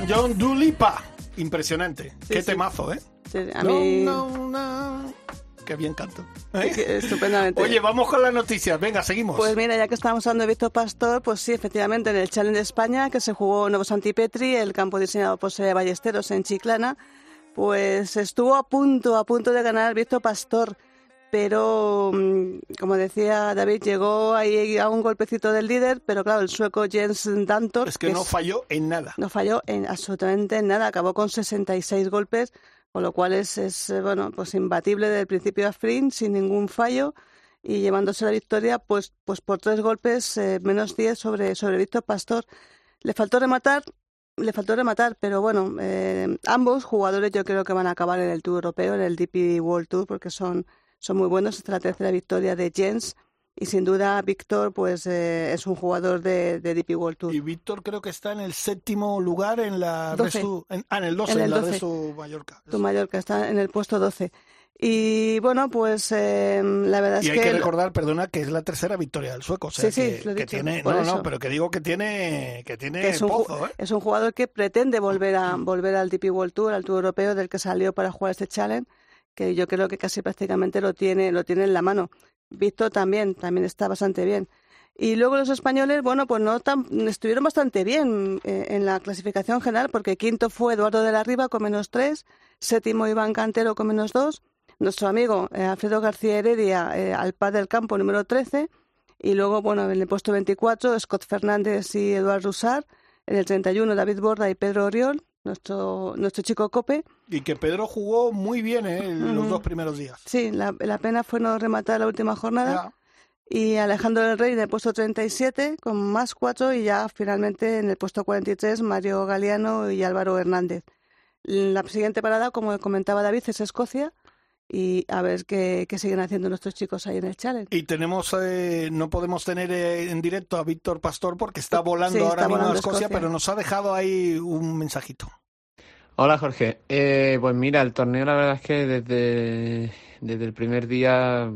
Elton John Dulipa. Impresionante. Qué temazo, ¿eh? a mí... Qué bien canto. ¿eh? Estupendamente. Oye, vamos con las noticias. Venga, seguimos. Pues mira, ya que estamos hablando de Víctor Pastor, pues sí, efectivamente, en el Challenge de España, que se jugó Nuevo Santipetri, el campo diseñado por Ballesteros en Chiclana, pues estuvo a punto, a punto de ganar Víctor Pastor pero mm, como decía David, llegó ahí a un golpecito del líder, pero claro, el sueco Jens Dantor... Es que, no falló en nada. No falló en absolutamente en nada, acabó con 66 golpes, con lo cual es, es eh, bueno, pues imbatible del principio a fin, sin ningún fallo, y llevándose la victoria pues, pues por tres golpes, eh, menos 10 sobre, sobre Víctor Pastor. Le faltó rematar, le faltó rematar, pero bueno, eh, ambos jugadores yo creo que van a acabar en el Tour Europeo, en el DP World Tour, porque son son muy buenos. Esta es la tercera victoria de Jens. Y sin duda, Víctor pues eh, es un jugador de, de, DP World Tour. Y Víctor creo que está en el séptimo lugar en la Resu, en, ah, en el 12, en, la Resu Mallorca. Tu Mallorca está en el puesto 12. Y bueno, pues eh, la verdad es que... Y hay que, recordar, perdona, que es la tercera victoria del sueco. O sea, sí, sí, que, que tiene, no, no, pero que digo que tiene, que tiene es un, pozo, ¿eh? Es un jugador que pretende volver a volver al DP World Tour, al Tour Europeo del que salió para jugar este Challenge que yo creo que casi prácticamente lo tiene, lo tiene en la mano. Visto también, también está bastante bien. Y luego los españoles, bueno, pues no estuvieron bastante bien eh, en la clasificación general, porque quinto fue Eduardo de la Riva con menos tres, séptimo Iván Cantero con menos dos, nuestro amigo eh, Alfredo García Heredia eh, al par del campo número 13, y luego, bueno, en el puesto 24, Scott Fernández y Eduardo Rusar, en el 31 David Borda y Pedro Oriol, nuestro, nuestro chico Cope. Y que Pedro jugó muy bien ¿eh? los dos primeros días. Sí, la, pena fue no rematar la última jornada. y Alejandro del Rey en el puesto 37 con más cuatro y ya finalmente en el puesto 43 Mario Galeano y Álvaro Hernández. La siguiente parada, como comentaba David, es Escocia y a ver qué, siguen haciendo nuestros chicos ahí en el challenge. Y tenemos, eh, no podemos tener eh, en directo a Víctor Pastor porque está volando ahora mismo a Escocia, pero nos ha dejado ahí un mensajito. Hola Jorge, eh, pues mira, el torneo la verdad es que desde, desde el primer día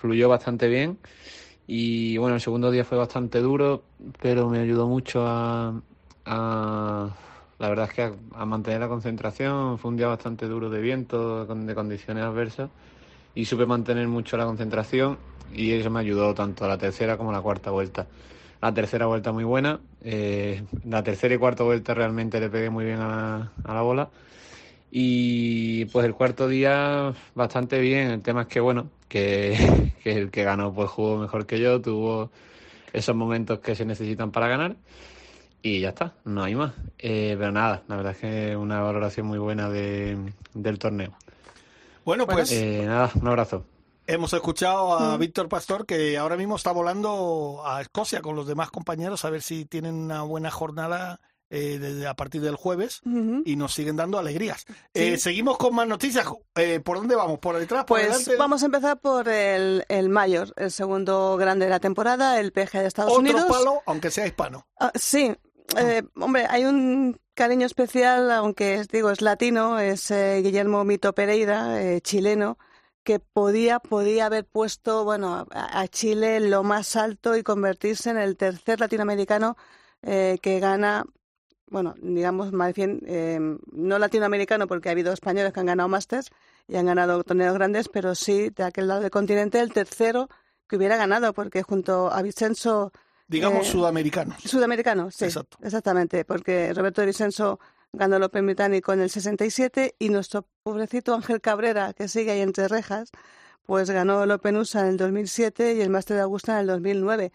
fluyó bastante bien y bueno, el segundo día fue bastante duro, pero me ayudó mucho a, la verdad es que a, mantener la concentración. Fue un día bastante duro de viento, de condiciones adversas y supe mantener mucho la concentración y eso me ayudó tanto a la tercera como a la cuarta vuelta. La tercera vuelta muy buena, eh, la tercera y cuarta vuelta realmente le pegué muy bien a la bola y pues el cuarto día bastante bien. El tema es que, bueno, que, el que ganó pues jugó mejor que yo, tuvo esos momentos que se necesitan para ganar y ya está, no hay más. Eh, pero nada, la verdad es que una valoración muy buena de, del torneo. Bueno, pues eh, nada, un abrazo. Hemos escuchado a Víctor Pastor que ahora mismo está volando a Escocia con los demás compañeros a ver si tienen una buena jornada eh, desde a partir del jueves y nos siguen dando alegrías. Eh, seguimos con más noticias. Eh, ¿Por dónde vamos? ¿Por detrás? ¿Por pues vamos a empezar por el, el Mayor, el segundo grande de la temporada, el PG de Estados Unidos. Otro palo, aunque sea hispano. Ah, sí. Hombre, hay un cariño especial, aunque digo es latino, es Guillermo Mito Pereira, chileno, que podía, podía haber puesto bueno, a, Chile lo más alto y convertirse en el tercer latinoamericano que gana bueno, digamos más bien, eh, no latinoamericano porque ha habido españoles que han ganado Masters y han ganado torneos grandes, pero sí de aquel lado del continente el tercero que hubiera ganado, porque junto a Vicenzo... Digamos eh, sudamericano. Sudamericano, sí. Exactamente, porque Roberto Vicenzo ganó el Open Británico en el 67 y nuestro pobrecito Ángel Cabrera, que sigue ahí entre rejas, pues ganó el Open USA en el 2007 y el Master de Augusta en el 2009.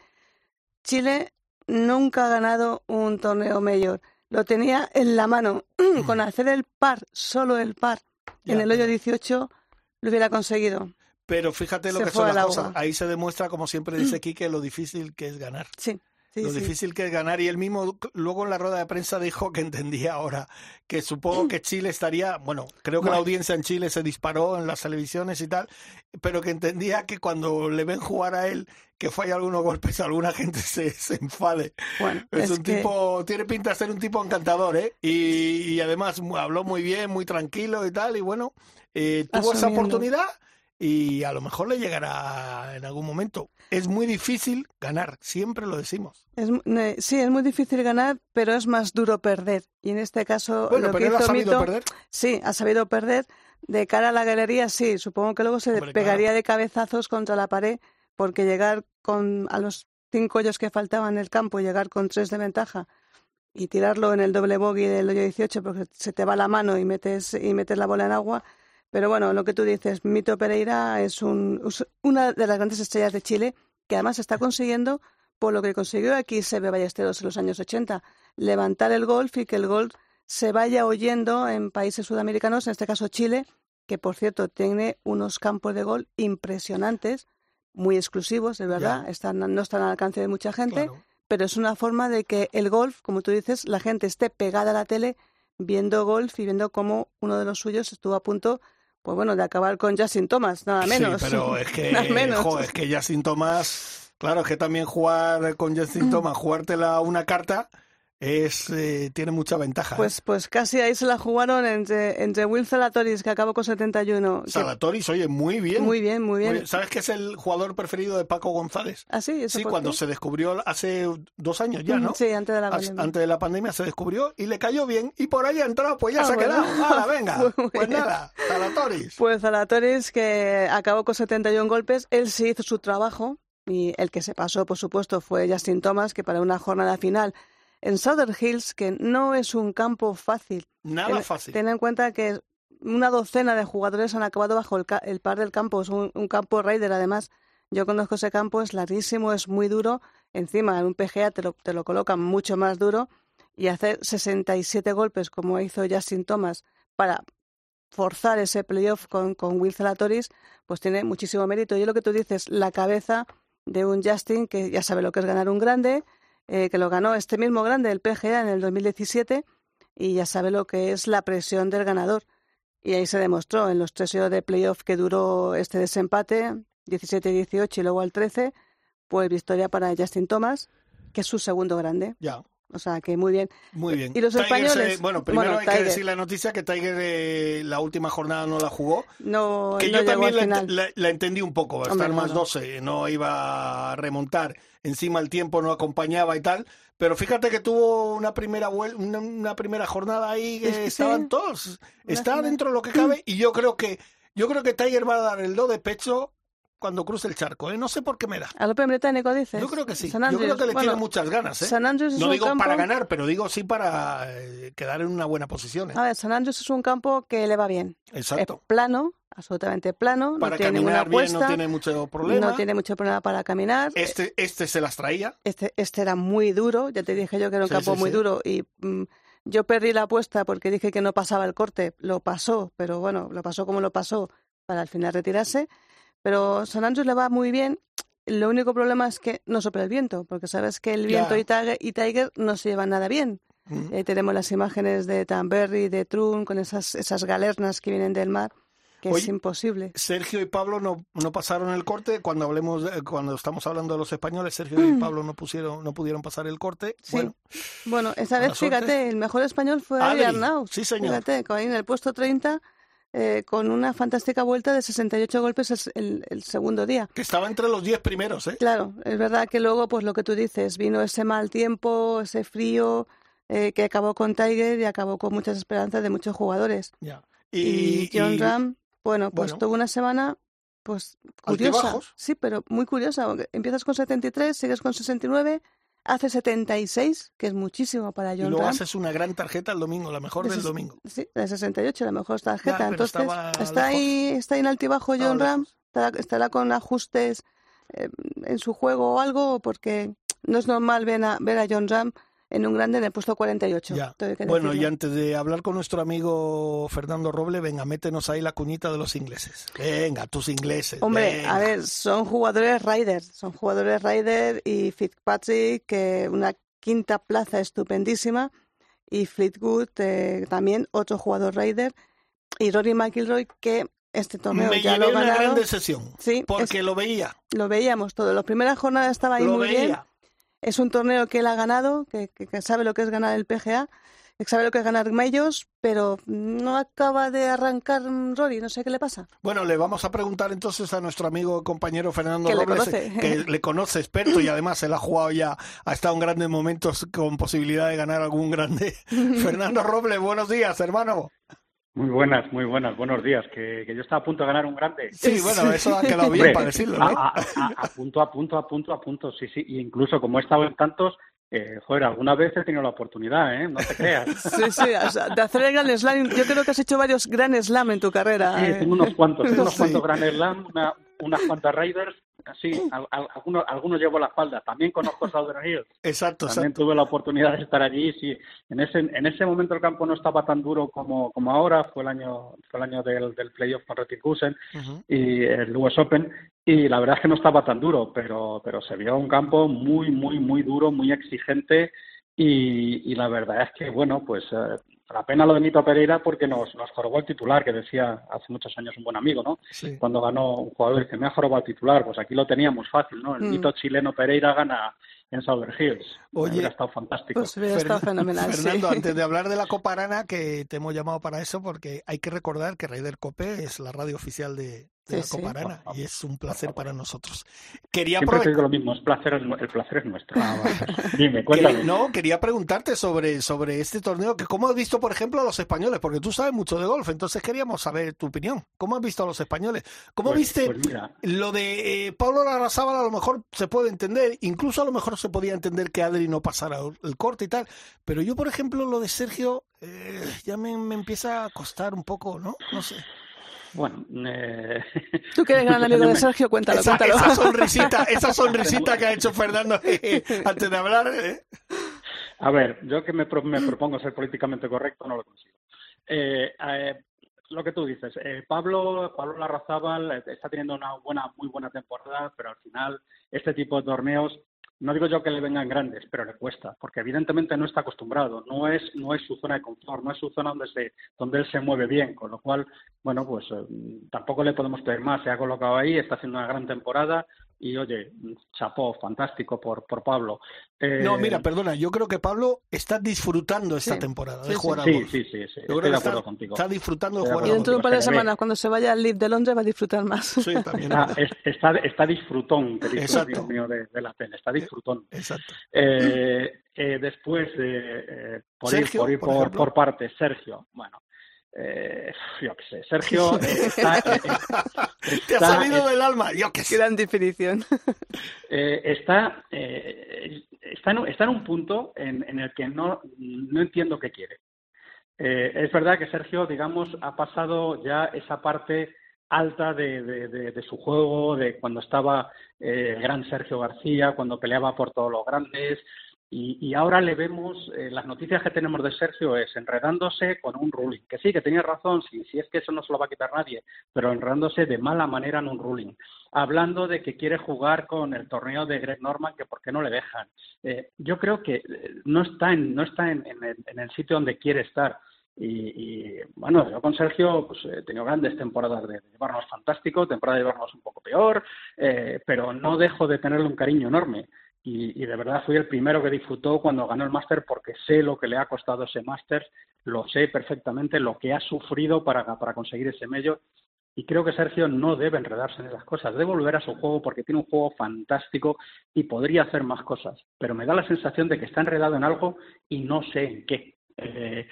Chile nunca ha ganado un torneo mayor lo tenía en la mano. Con hacer el par, solo el par, en el hoyo 18, lo hubiera conseguido. Pero fíjate lo que son las cosas. Ahí se demuestra, como siempre dice Quique, lo difícil que es ganar. Sí. lo difícil que es ganar. Y él mismo, luego en la rueda de prensa, dijo que entendía ahora que supongo que Chile estaría. Bueno, creo que la audiencia en Chile se disparó en las televisiones y tal, pero que entendía que cuando le ven jugar a él que falla algunos golpes, alguna gente se, se enfade. Bueno, es, un tipo, tiene pinta de ser un tipo encantador, ¿eh? Y, además habló muy bien, muy tranquilo y tal, y bueno, eh, tuvo esa oportunidad y a lo mejor le llegará en algún momento. Es muy difícil ganar, siempre lo decimos. Es, sí, es muy difícil ganar, pero es más duro perder. Y en este caso, bueno, lo pero que ha sabido perder. Sí, ha sabido perder. De cara a la galería, sí, supongo que luego se pegaría de cabezazos contra la pared porque llegar con a los cinco hoyos que faltaban en el campo, llegar con tres de ventaja y tirarlo en el doble bogey del hoyo 18 porque se te va la mano y metes, y metes la bola en agua. Pero bueno, lo que tú dices, Mito Pereira es un, una de las grandes estrellas de Chile que además está consiguiendo, por lo que consiguió aquí Sebe Ballesteros en los años 80, levantar el golf y que el golf se vaya oyendo en países sudamericanos, en este caso Chile, que por cierto tiene unos campos de golf impresionantes muy exclusivos, es verdad, están, no están al alcance de mucha gente, pero es una forma de que el golf, como tú dices, la gente esté pegada a la tele viendo golf y viendo cómo uno de los suyos estuvo a punto pues bueno, de acabar con Justin Thomas, nada menos. Sí, pero es que, es que Justin Thomas, claro, es que también jugar con Justin mm. Thomas, jugártela una carta, es eh, tiene mucha ventaja. Pues, ¿eh? pues casi ahí se la jugaron entre, entre Will Salatoris, que acabó con 71. Salatoris, oye, muy bien. Muy bien, muy bien. ¿Sabes que es el jugador preferido de Paco González? Ah, sí, Sí, cuando se descubrió hace dos años ya, ¿no? Sí, antes de la pandemia. Antes de la pandemia se descubrió y le cayó bien y por ahí ha entrado, pues ya ah, se ha quedado. ¡Hala, venga! pues nada, Salatoris. Pues Salatoris, que acabó con 71 golpes, él sí hizo su trabajo y el que se pasó, por supuesto, fue Justin Thomas, que para una jornada final en Southern Hills, que no es un campo fácil. Nada fácil. Ten en cuenta que una docena de jugadores han acabado bajo el, par del campo. Es un, campo Raider, además. Yo conozco ese campo, es larguísimo, es muy duro. Encima, en un PGA te lo, te lo colocan mucho más duro. Y hacer 67 golpes, como hizo Justin Thomas, para forzar ese playoff con, con Will Zalatoris, pues tiene muchísimo mérito. Y lo que tú dices, la cabeza de un Justin que ya sabe lo que es ganar un grande, eh, que lo ganó este mismo grande, el PGA, en el 2017, y ya sabe lo que es la presión del ganador. Y ahí se demostró en los tres de playoff que duró este desempate, 17-18 y luego al 13, pues victoria para Justin Thomas, que es su segundo grande. Ya. O sea, que muy bien. Muy bien. Y los españoles. bueno, primero hay que decir la noticia que Tiger eh, la última jornada no la jugó. No, que no yo también la, la, la, entendí un poco, va a estar más 12, no iba a remontar. Encima el tiempo no acompañaba y tal. Pero fíjate que tuvo una primera una, una primera jornada ahí que estaban todos. Está dentro de lo que cabe y yo creo que yo creo que Tiger va a dar el do de pecho cuando cruce el charco, ¿eh? No sé por qué me da. ¿Al Open británico dices? Yo creo que sí. Yo creo que le tiene muchas ganas, ¿eh? San Andrews no digo campo... para ganar, pero digo sí para eh, quedar en una buena posición. ¿eh? A ver, San Andrews es un campo que le va bien. Exacto. Es plano, absolutamente plano. Para no tiene caminar ninguna bien, no tiene mucho problema. No tiene mucho problema para caminar. Este, este se las traía. Este, este era muy duro. Ya te dije yo que era un Sí, campo sí, muy sí. duro y mm, yo perdí la apuesta porque dije que no pasaba el corte. Lo pasó, pero bueno, lo pasó como lo pasó para al final retirarse. Pero San Andrews le va muy bien. Lo único problema es que no sopla el viento, porque sabes que el viento y, Tiger, no se llevan nada bien. Eh, tenemos las imágenes de Tamberry, de Trun, con esas, esas galernas que vienen del mar, que es imposible. Sergio y Pablo no, no pasaron el corte. Cuando hablemos, de- cuando estamos hablando de los españoles, Sergio y Pablo no pusieron, no pudieron pasar el corte. Sí. Bueno, Bueno, esa vez, fíjate, suerte. el mejor español fue Adri, sí, señor. Fíjate, con ahí en el puesto 30, eh, con una fantástica vuelta de 68 golpes el, el- el segundo día. que estaba entre los 10 primeros, ¿eh? Claro, es verdad que luego, pues lo que tú dices, vino ese mal tiempo, ese frío, eh, que acabó con Tiger y acabó con muchas esperanzas de muchos jugadores. Ya. Y, John y- Ram, bueno, pues bueno. tuvo una semana, pues curiosa. Altibajos. Sí, pero muy curiosa. empiezas con 73, sigues con 69, hace 76, que es muchísimo para y John luego Ram. haces una gran tarjeta el domingo, la mejor De del domingo. Sí, de 68, la mejor tarjeta. Entonces, está ahí, está ahí en altibajo John Ram, lejos. estará, estará con ajustes eh, en su juego o algo, porque no es normal ver a, ver a John Ram en un grande en el puesto 48. Ya. Bueno, y antes de hablar con nuestro amigo Fernando Roble, venga, métenos ahí la cuñita de los ingleses. Venga, tus ingleses. Hombre, venga. a ver, son jugadores Ryder, son jugadores Ryder y Fitzpatrick, que una quinta plaza estupendísima, y Fleetwood, eh, también otro jugador Ryder, y Rory McIlroy, que este torneo Me ya llevé lo ha una ganado. gran decepción. Sí, Porque es- lo veía. lo veíamos todo. Las primeras jornadas estaba ahí Lo muy bien. Es un torneo que él ha ganado, que, que- que sabe lo que es ganar el PGA, que sabe lo que es ganar Mellos, pero no acaba de arrancar mm, Rory, no sé qué le pasa. Bueno, le vamos a preguntar entonces a nuestro amigo y compañero Fernando Que le Robles, conoce. que le conoce experto y además él ha jugado ya, ha estado en grandes momentos con posibilidad de ganar algún grande. Fernando Robles, buenos días, hermano. Muy buenas, muy buenas, buenos días. Que, que yo estaba a punto de ganar un grande. Sí, bueno, eso ha quedado bien Hombre, para decirlo, ¿no? a- a- a punto, a punto, a punto, a punto, sí, sí. Y incluso como he estado en tantos, eh, joder, alguna vez he tenido la oportunidad, ¿eh? No te creas. Sí, sí, o sea, de hacer el Grand Slam. Yo creo que has hecho varios Grand Slam en tu carrera. Sí, eh. tengo unos cuantos, tengo unos Sí. cuantos Grand Slam, una, unas cuantas Raiders, sí, al- al- algunos, algunos llevo a la espalda. También conozco Southern Hills. Exacto, También exacto. tuve la oportunidad de estar allí, sí. En ese, en ese momento el campo no estaba tan duro como, como ahora, fue el año, fue el año del, del playoff con Rettikusen Ujú. y el US Open, y la verdad es que no estaba tan duro, pero, pero se vio un campo muy, muy, muy duro, muy exigente, y, y la verdad es que, bueno, pues eh, la pena lo de Nito Pereira porque nos, nos jorobó el titular, que decía hace muchos años un buen amigo, ¿no? Sí. Cuando ganó un jugador que me ha jorobado el titular, pues aquí lo teníamos fácil, ¿no? El Mm. mito chileno Pereira gana en Southern Hills. Oye, Hubiera estado fantástico. Pues hubiera estado Fernan- fenomenal, sí. Fernando, antes de hablar de la Copa Arana, que te hemos llamado para eso, porque hay que recordar que Raider Cope es la radio oficial de, de Sí, la sí. Copa Arana Por favor. y es un placer para nosotros. Quería Siempre te digo lo mismo, es placer, el placer es nuestro. Ah, Dime, cuéntame. no, quería preguntarte sobre, sobre este torneo, que cómo has visto, por ejemplo, a los españoles, porque tú sabes mucho de golf, entonces queríamos saber tu opinión. ¿Cómo has visto a los españoles? ¿Cómo Pues- viste pues lo de eh, Pablo Larrazábal? A lo mejor se puede entender, incluso a lo mejor se podía entender que Adri no pasara el corte y tal, pero yo, por ejemplo, lo de Sergio eh, ya me, me empieza a costar un poco, ¿no? No sé. Bueno, eh, Tú que eres gran amigo de Sergio, cuéntalo, Esa, cuéntalo. esa sonrisita, esa sonrisita que ha hecho Fernando eh, antes de hablar. eh. a ver, yo que me, pro- me propongo ser políticamente correcto no lo consigo. Eh, eh, lo que tú dices. Eh, Pablo, Pablo Larrazábal está teniendo una buena, muy buena temporada, pero al final este tipo de torneos no digo yo que le vengan grandes, pero le cuesta, porque evidentemente no está acostumbrado, no es, no es su zona de confort, no es su zona donde, se, donde él se mueve bien, con lo cual, bueno, pues eh, tampoco le podemos pedir más, se ha colocado ahí, está haciendo una gran temporada, y oye, chapó, fantástico por, por Pablo. no, mira, eh, perdona, yo creo que Pablo está disfrutando esta temporada de jugar sí, Sí, sí, sí, estoy de acuerdo contigo. Está disfrutando de jugar Y dentro de un par de semanas, cuando se vaya al Live de Londres, va a disfrutar más. Sí, también. está, está, disfrutón, que dice mío de, de, la pena, está disfrutón. Exacto. Eh, eh, después, por, ir, por, ir por, por partes, Sergio, bueno, eh, yo qué sé, Sergio está, te ha salido del alma, yo qué sé. Gran definición. Eh, está, eh, está, en, está, en, un punto en, en, el que no, no entiendo qué quiere. Eh, es verdad que Sergio, digamos, ha pasado ya esa parte alta de, de, de, de su juego, de cuando estaba el gran Sergio García, cuando peleaba por todos los grandes, y, ahora le vemos, eh, las noticias que tenemos de Sergio es enredándose con un ruling, que sí, que tenía razón, sí, si es que eso no se lo va a quitar nadie, pero enredándose de mala manera en un ruling. Hablando de que quiere jugar con el torneo de Greg Norman, que por qué no le dejan. Eh, yo creo que eh, no está, en, no está en, el, sitio donde quiere estar. Y, bueno, yo con Sergio pues, he tenido grandes temporadas de, llevarnos fantástico, temporada de llevarnos un poco peor, pero no dejo de tenerle un cariño enorme y, de verdad fui el primero que disfrutó cuando ganó el máster porque sé lo que le ha costado ese máster, lo sé perfectamente, lo que ha sufrido para, para conseguir ese medio y creo que Sergio no debe enredarse en esas cosas, debe volver a su juego porque tiene un juego fantástico y podría hacer más cosas, pero me da la sensación de que está enredado en algo y no sé en qué. Eh,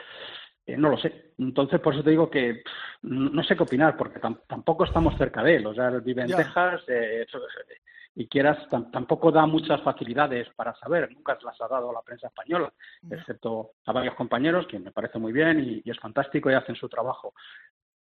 eh, no lo sé. Entonces, por eso te digo que no sé qué opinar, porque tampoco estamos cerca de él. O sea, él vive en Texas, eh, y quieras, tampoco da muchas facilidades para saber, nunca las ha dado la prensa española, excepto a varios compañeros, que me parece muy bien y, es fantástico y hacen su trabajo.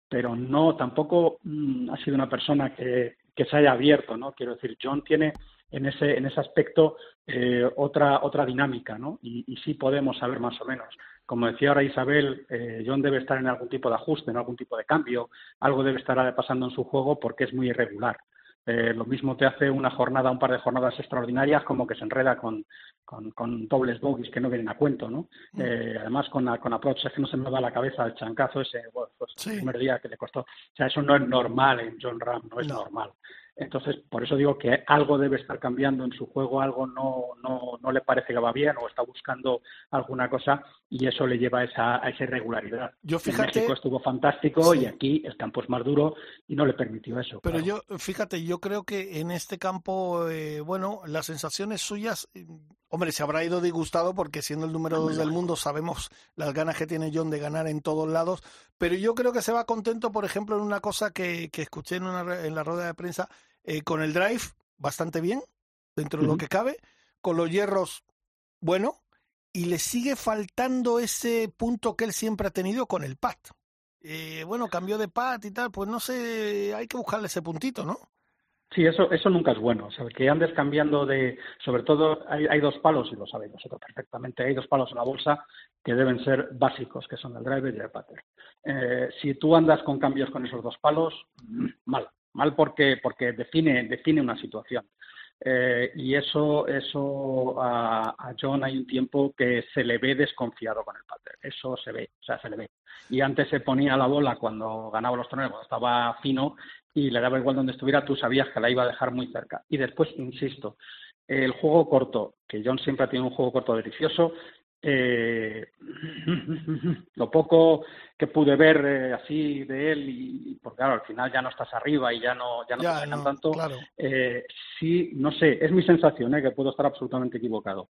Pero no, tampoco mm, ha sido una persona que, que se haya abierto, ¿no? Quiero decir, John tiene en ese, en ese aspecto eh, otra, otra dinámica, ¿no? Y, y, sí podemos saber más o menos. Como decía ahora Isabel, eh, John debe estar en algún tipo de ajuste, en algún tipo de cambio, algo debe estar pasando en su juego porque es muy irregular. Eh, lo mismo te hace una jornada, un par de jornadas extraordinarias, como que se enreda con, con, dobles bogies que no vienen a cuento, ¿no? Mm. Eh, además, con, con approach es que no se me va la cabeza el chancazo ese, bueno, pues el primer día que le costó. O sea, eso no es normal en John Ram, no es normal. Entonces, por eso digo que algo debe estar cambiando en su juego, algo no, no, no le parece que va bien o está buscando alguna cosa y eso le lleva a esa, a esa irregularidad. Yo fíjate, en México estuvo fantástico y aquí el campo es más duro y no le permitió eso. Pero yo, fíjate, yo creo que en este campo, eh, bueno, las sensaciones suyas, hombre, se habrá ido disgustado porque siendo el número dos del mundo sabemos las ganas que tiene John de ganar en todos lados, pero yo creo que se va contento, por ejemplo, en una cosa que, que escuché en, una, en la rueda de prensa, eh, con el drive bastante bien, dentro de lo que cabe, con los hierros, bueno, y le sigue faltando ese punto que él siempre ha tenido con el pad. Eh, bueno, cambió de pad y tal, pues no sé, hay que buscarle ese puntito, ¿no? Sí, eso, eso nunca es bueno. O sea, que andes cambiando de. Sobre todo, hay, hay dos palos, y lo sabéis vosotros perfectamente. Hay dos palos en la bolsa que deben ser básicos, que son el driver y el putter. Eh, si tú andas con cambios con esos dos palos, mal mal porque, porque define, define una situación. Eh, y eso, eso a, a, John hay un tiempo que se le ve desconfiado con el pater. Eso se ve, o sea, se le ve. Y antes se ponía la bola cuando ganaba los torneos, cuando estaba fino y le daba igual donde estuviera, tú sabías que la iba a dejar muy cerca. Y después, insisto, el juego corto, que John siempre ha tenido un juego corto delicioso, eh, lo poco que pude ver eh, así de él y porque claro al final ya no estás arriba y ya no ya no te tanto eh, sí no sé es mi sensación eh, que puedo estar absolutamente equivocado.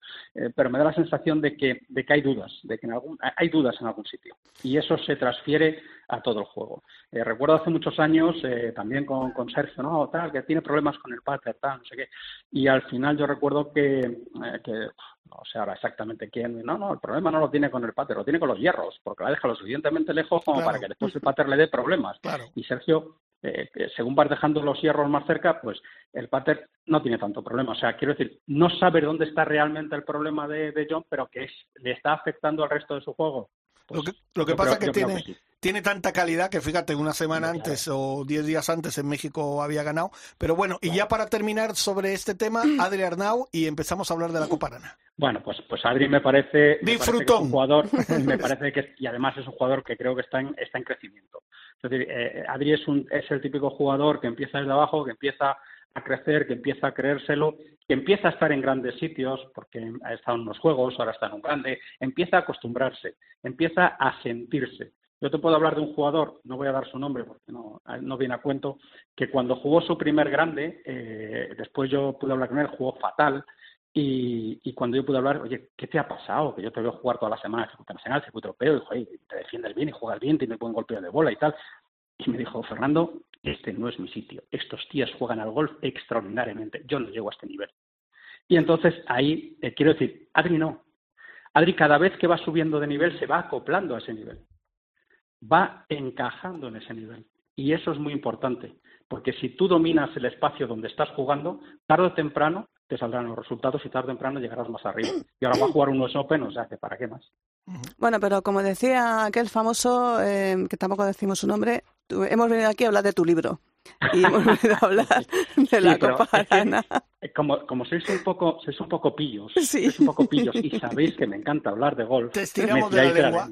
Pero me da la sensación de que de que hay dudas de que en algún hay dudas en algún sitio. Y eso se transfiere a todo el juego. Eh, recuerdo hace muchos años eh, también con, con Sergio no tal que tiene problemas con el pater tal no sé qué. Y al final yo recuerdo que, que no sé ahora exactamente quién, no, no, el problema no lo tiene con el pater, lo tiene con los hierros, porque la deja lo suficientemente lejos como para que después el pater le dé problemas. Y Sergio, eh, según vas dejando los hierros más cerca, pues el pater no tiene tanto problema. O sea, quiero decir, no sabe dónde está realmente el problema de, de John, pero que es, le está afectando al resto de su juego. Lo pues que, lo que pasa es que tiene, tiene tanta calidad que fíjate, una semana antes o diez días antes en México había ganado. Pero bueno, y ya para terminar sobre este tema, Adri Arnau y empezamos a hablar de la Copa Arana. Bueno, pues, pues Adri me parece, un jugador, me parece que y además es un jugador que creo que está en, está en crecimiento. Es decir, eh, Adri es, un, es el típico jugador que empieza desde abajo, que empieza a crecer, que empieza a creérselo, que empieza a estar en grandes sitios, porque ha estado en unos juegos, ahora está en un grande, empieza a acostumbrarse, empieza a sentirse. Yo te puedo hablar de un jugador, no voy a dar su nombre porque no, no viene a cuento, que cuando jugó su primer grande, eh, después yo pude hablar con él, jugó fatal, y, y, cuando yo pude hablar, oye, ¿qué te ha pasado? Que yo te veo jugar toda la semana en el circuito nacional, circuito europeo, y te defiendes bien y juegas bien, tienes buen golpeo de bola y tal. Y me dijo, Fernando, este no es mi sitio. Estos tíos juegan al golf extraordinariamente. Yo no llego a este nivel. Y entonces ahí, eh, quiero decir, Adri no. Adri cada vez que va subiendo de nivel se va acoplando a ese nivel. Va encajando en ese nivel. Y eso es muy importante, porque si tú dominas el espacio donde estás jugando, tarde o temprano te saldrán los resultados y tarde o temprano llegarás más arriba. Y ahora va a jugar un US Open, o sea que para qué más. Bueno, pero como decía aquel famoso, eh, que tampoco decimos su nombre, hemos venido aquí a hablar de tu libro y hemos venido a hablar de la Copa Arana. como, como sois un poco sois un poco pillos, sois un poco pillos y sabéis que me encanta hablar de golf, Te estiramos de la lengua.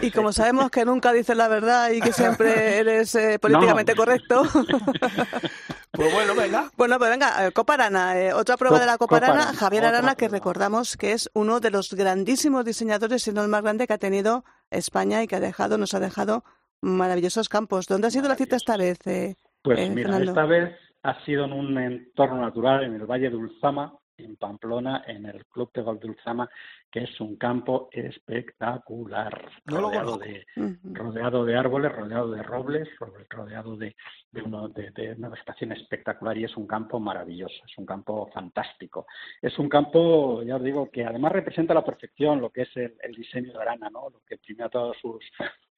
y, como sabemos que nunca dices la verdad y que siempre eres eh, políticamente correcto. pues bueno, venga. Bueno, pues venga, eh, Copa Arana, eh, otra prueba de la Copa, Arana, Javier Arana, que recordamos que es uno de los grandísimos diseñadores, si no el más grande que ha tenido España y que ha dejado, nos ha dejado maravillosos campos. ¿Dónde ha sido la cita esta vez? Eh, pues eh, mira, esta vez ha sido en un entorno natural en el Valle de Ulzama, en Pamplona, en el Club de Golf de Ulzama, que es un campo espectacular, rodeado, de, rodeado de árboles, rodeado de robles, rodeado de, de, uno, de, una vegetación espectacular y es un campo maravilloso, es un campo fantástico. Es un campo, ya os digo, que además representa a la perfección lo que es el, diseño de Arana, ¿no? lo que imprime a todos sus,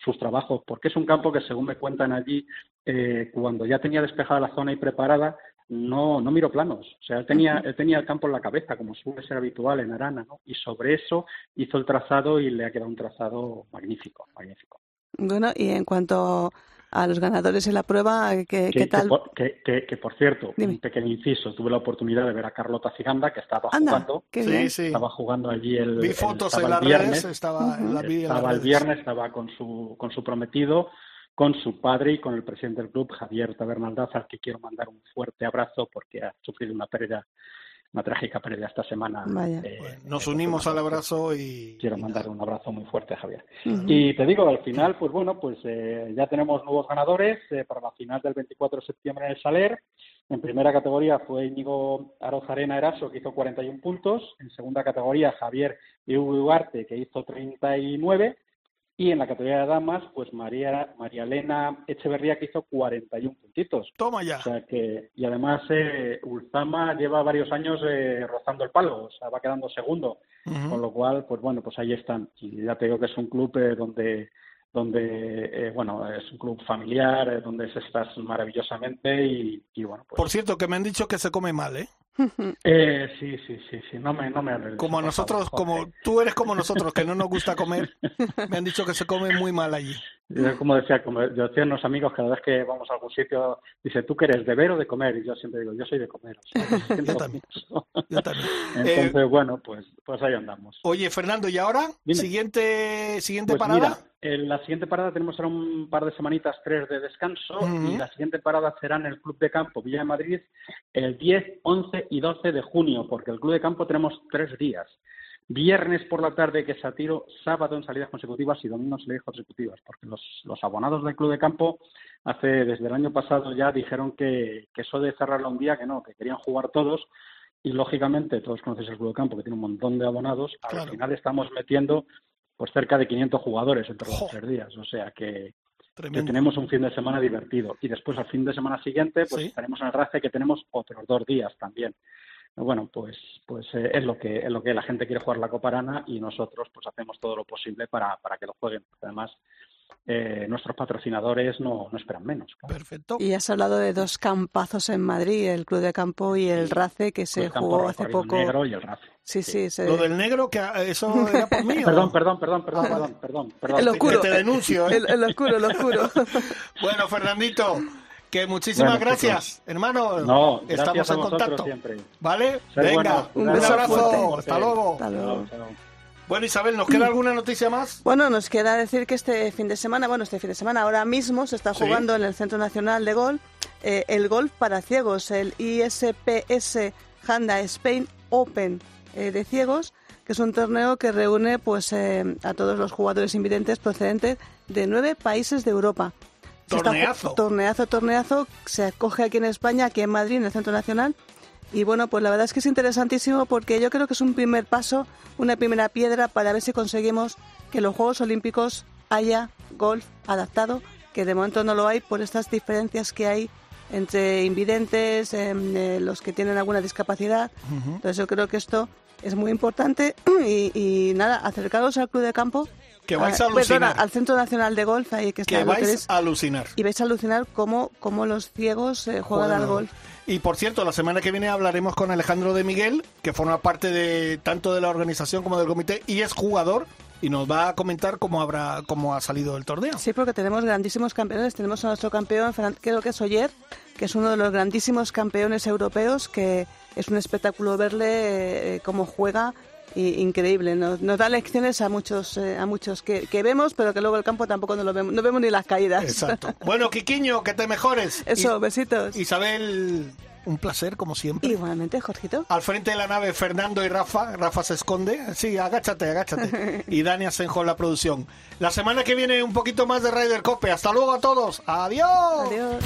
sus trabajos, porque es un campo que, según me cuentan allí, eh, cuando ya tenía despejada la zona y preparada, no, no miro planos. O sea, él tenía, él tenía el campo en la cabeza, como suele ser habitual en Arana, ¿no? Y sobre eso hizo el trazado y le ha quedado un trazado magnífico, magnífico. Bueno, y en cuento a los ganadores en la prueba, ¿qué, que, tal? Que, que, por cierto, un pequeño inciso, tuve la oportunidad de ver a Carlota Ciganda, que estaba jugando, sí, sí. estaba jugando allí el, Vi fotos en las viernes, estaba, estaba el viernes, estaba con su, con su prometido, con su padre y con el presidente del club, Javier Tabernaldaz, al que quiero mandar un fuerte abrazo porque ha sufrido una pérdida, una trágica pérdida esta semana. Eh, nos unimos al abrazo y... Quiero mandar un abrazo muy fuerte a Javier. Y te digo, al final, pues bueno, pues eh, ya tenemos nuevos ganadores eh, para la final del 24 de septiembre en el Saler. En primera categoría fue Íñigo Arozarena Eraso, que hizo 41 puntos. En segunda categoría, Javier Duarte, que hizo 39 y en la categoría de damas, pues María, María Elena Echeverría que hizo 41 puntitos. Toma ya. O sea que, y además eh, Ulzama lleva varios años eh, rozando el palo, o sea, va quedando segundo. Con lo cual, pues bueno, pues ahí están. Y ya te digo que es un club eh, donde donde eh, bueno es un club familiar eh, donde se estás maravillosamente y, y bueno pues... por cierto que me han dicho que se come mal eh eh, sí, sí, sí, sí, no me, no me Como a nosotros, como tú eres como nosotros, que no nos gusta comer, me han dicho que se come muy mal allí. Yo, como decía, como yo decía unos amigos, cada vez que vamos a algún sitio, dice, ¿tú qué eres, de ver o de comer? Y yo siempre digo, yo soy de comer. yo, también, yo también. Entonces, eh, bueno, pues, pues ahí andamos. Oye, Fernando, ¿y ahora? ¿Siguiente, siguiente pues parada? Mira, en la siguiente parada tenemos ahora un par de semanitas, tres de descanso, y la siguiente parada será en el Club de Campo Villa de Madrid el 10, 11 y 12 de junio, porque el Club de Campo tenemos tres días. Viernes por la tarde que tiro, sábado en salidas consecutivas y domingo en salidas consecutivas, porque los, los abonados del Club de Campo hace desde el año pasado ya dijeron que, que eso de cerrarlo un día, que no, que querían jugar todos, y lógicamente todos conocéis el Club de Campo que tiene un montón de abonados, al final estamos metiendo pues cerca de 500 jugadores entre los tres días. O sea que, tenemos un fin de semana divertido. Y después al fin de semana siguiente, pues estaremos en el RACE que tenemos otros dos días también. Bueno, pues, pues eh, es lo que es lo que la gente quiere jugar la Copa Arana y nosotros pues hacemos todo lo posible para, para que lo jueguen. Además, eh, nuestros patrocinadores no, no esperan menos. Perfecto. Y has hablado de dos campazos en Madrid, el Club de Campo y el RACE, que se jugó hace poco. El negro y el RACE. Sí, sí. Lo del negro, que eso era por mí. perdón, perdón, perdón, perdón, perdón, perdón, perdón. El oscuro. Te, denuncio, ¿eh? el, oscuro, el oscuro. bueno, Fernandito, que muchísimas gracias, hermano. No, estamos en contacto. Siempre. ¿Vale? Venga, un, abrazo. Hasta luego. Hasta luego. Bueno, Isabel, ¿nos queda alguna noticia más? Bueno, nos queda decir que este fin de semana, bueno, este fin de semana ahora mismo se está jugando en el Centro Nacional de Golf eh, el golf para ciegos, el ISPS Handa Spain Open eh, de ciegos, que es un torneo que reúne pues eh, a todos los jugadores invidentes procedentes de nueve países de Europa. Torneazo. torneazo, torneazo. Se acoge aquí en España, aquí en Madrid, en el Centro Nacional. Y bueno, pues la verdad es que es interesantísimo porque yo creo que es un primer paso, una primera piedra para ver si conseguimos que los Juegos Olímpicos haya golf adaptado, que de momento no lo hay por estas diferencias que hay entre invidentes, em, eh, los que tienen alguna discapacidad. Entonces yo creo que esto es muy importante y, nada, acercaros al club de campo. Que vais a, alucinar. al Centro Nacional de Golf, ahí que está. Que vais a alucinar. Y vais a alucinar cómo, cómo los ciegos eh, juegan al golf. Y por cierto, la semana que viene hablaremos con Alejandro de Miguel, que forma parte de tanto de la organización como del comité y es jugador y nos va a comentar cómo habrá cómo ha salido el torneo. Sí, porque tenemos grandísimos campeones. Tenemos a nuestro campeón, creo que es Oyer, que es uno de los grandísimos campeones europeos, que es un espectáculo verle eh, cómo juega increíble. Nos, da lecciones a muchos eh, a muchos que, vemos, pero que luego el campo tampoco no lo vemos. No vemos ni las caídas. Exacto. Bueno, Quiquiño, que te mejores. Eso, besitos. Isabel, un placer, como siempre. Igualmente, Jorgito. Al frente de la nave, Fernando y Rafa. Rafa se esconde. Sí, agáchate, agáchate. y Dani Asenjo en la producción. La semana que viene un poquito más de Ryder Cope. Hasta luego a todos. Adiós. Adiós.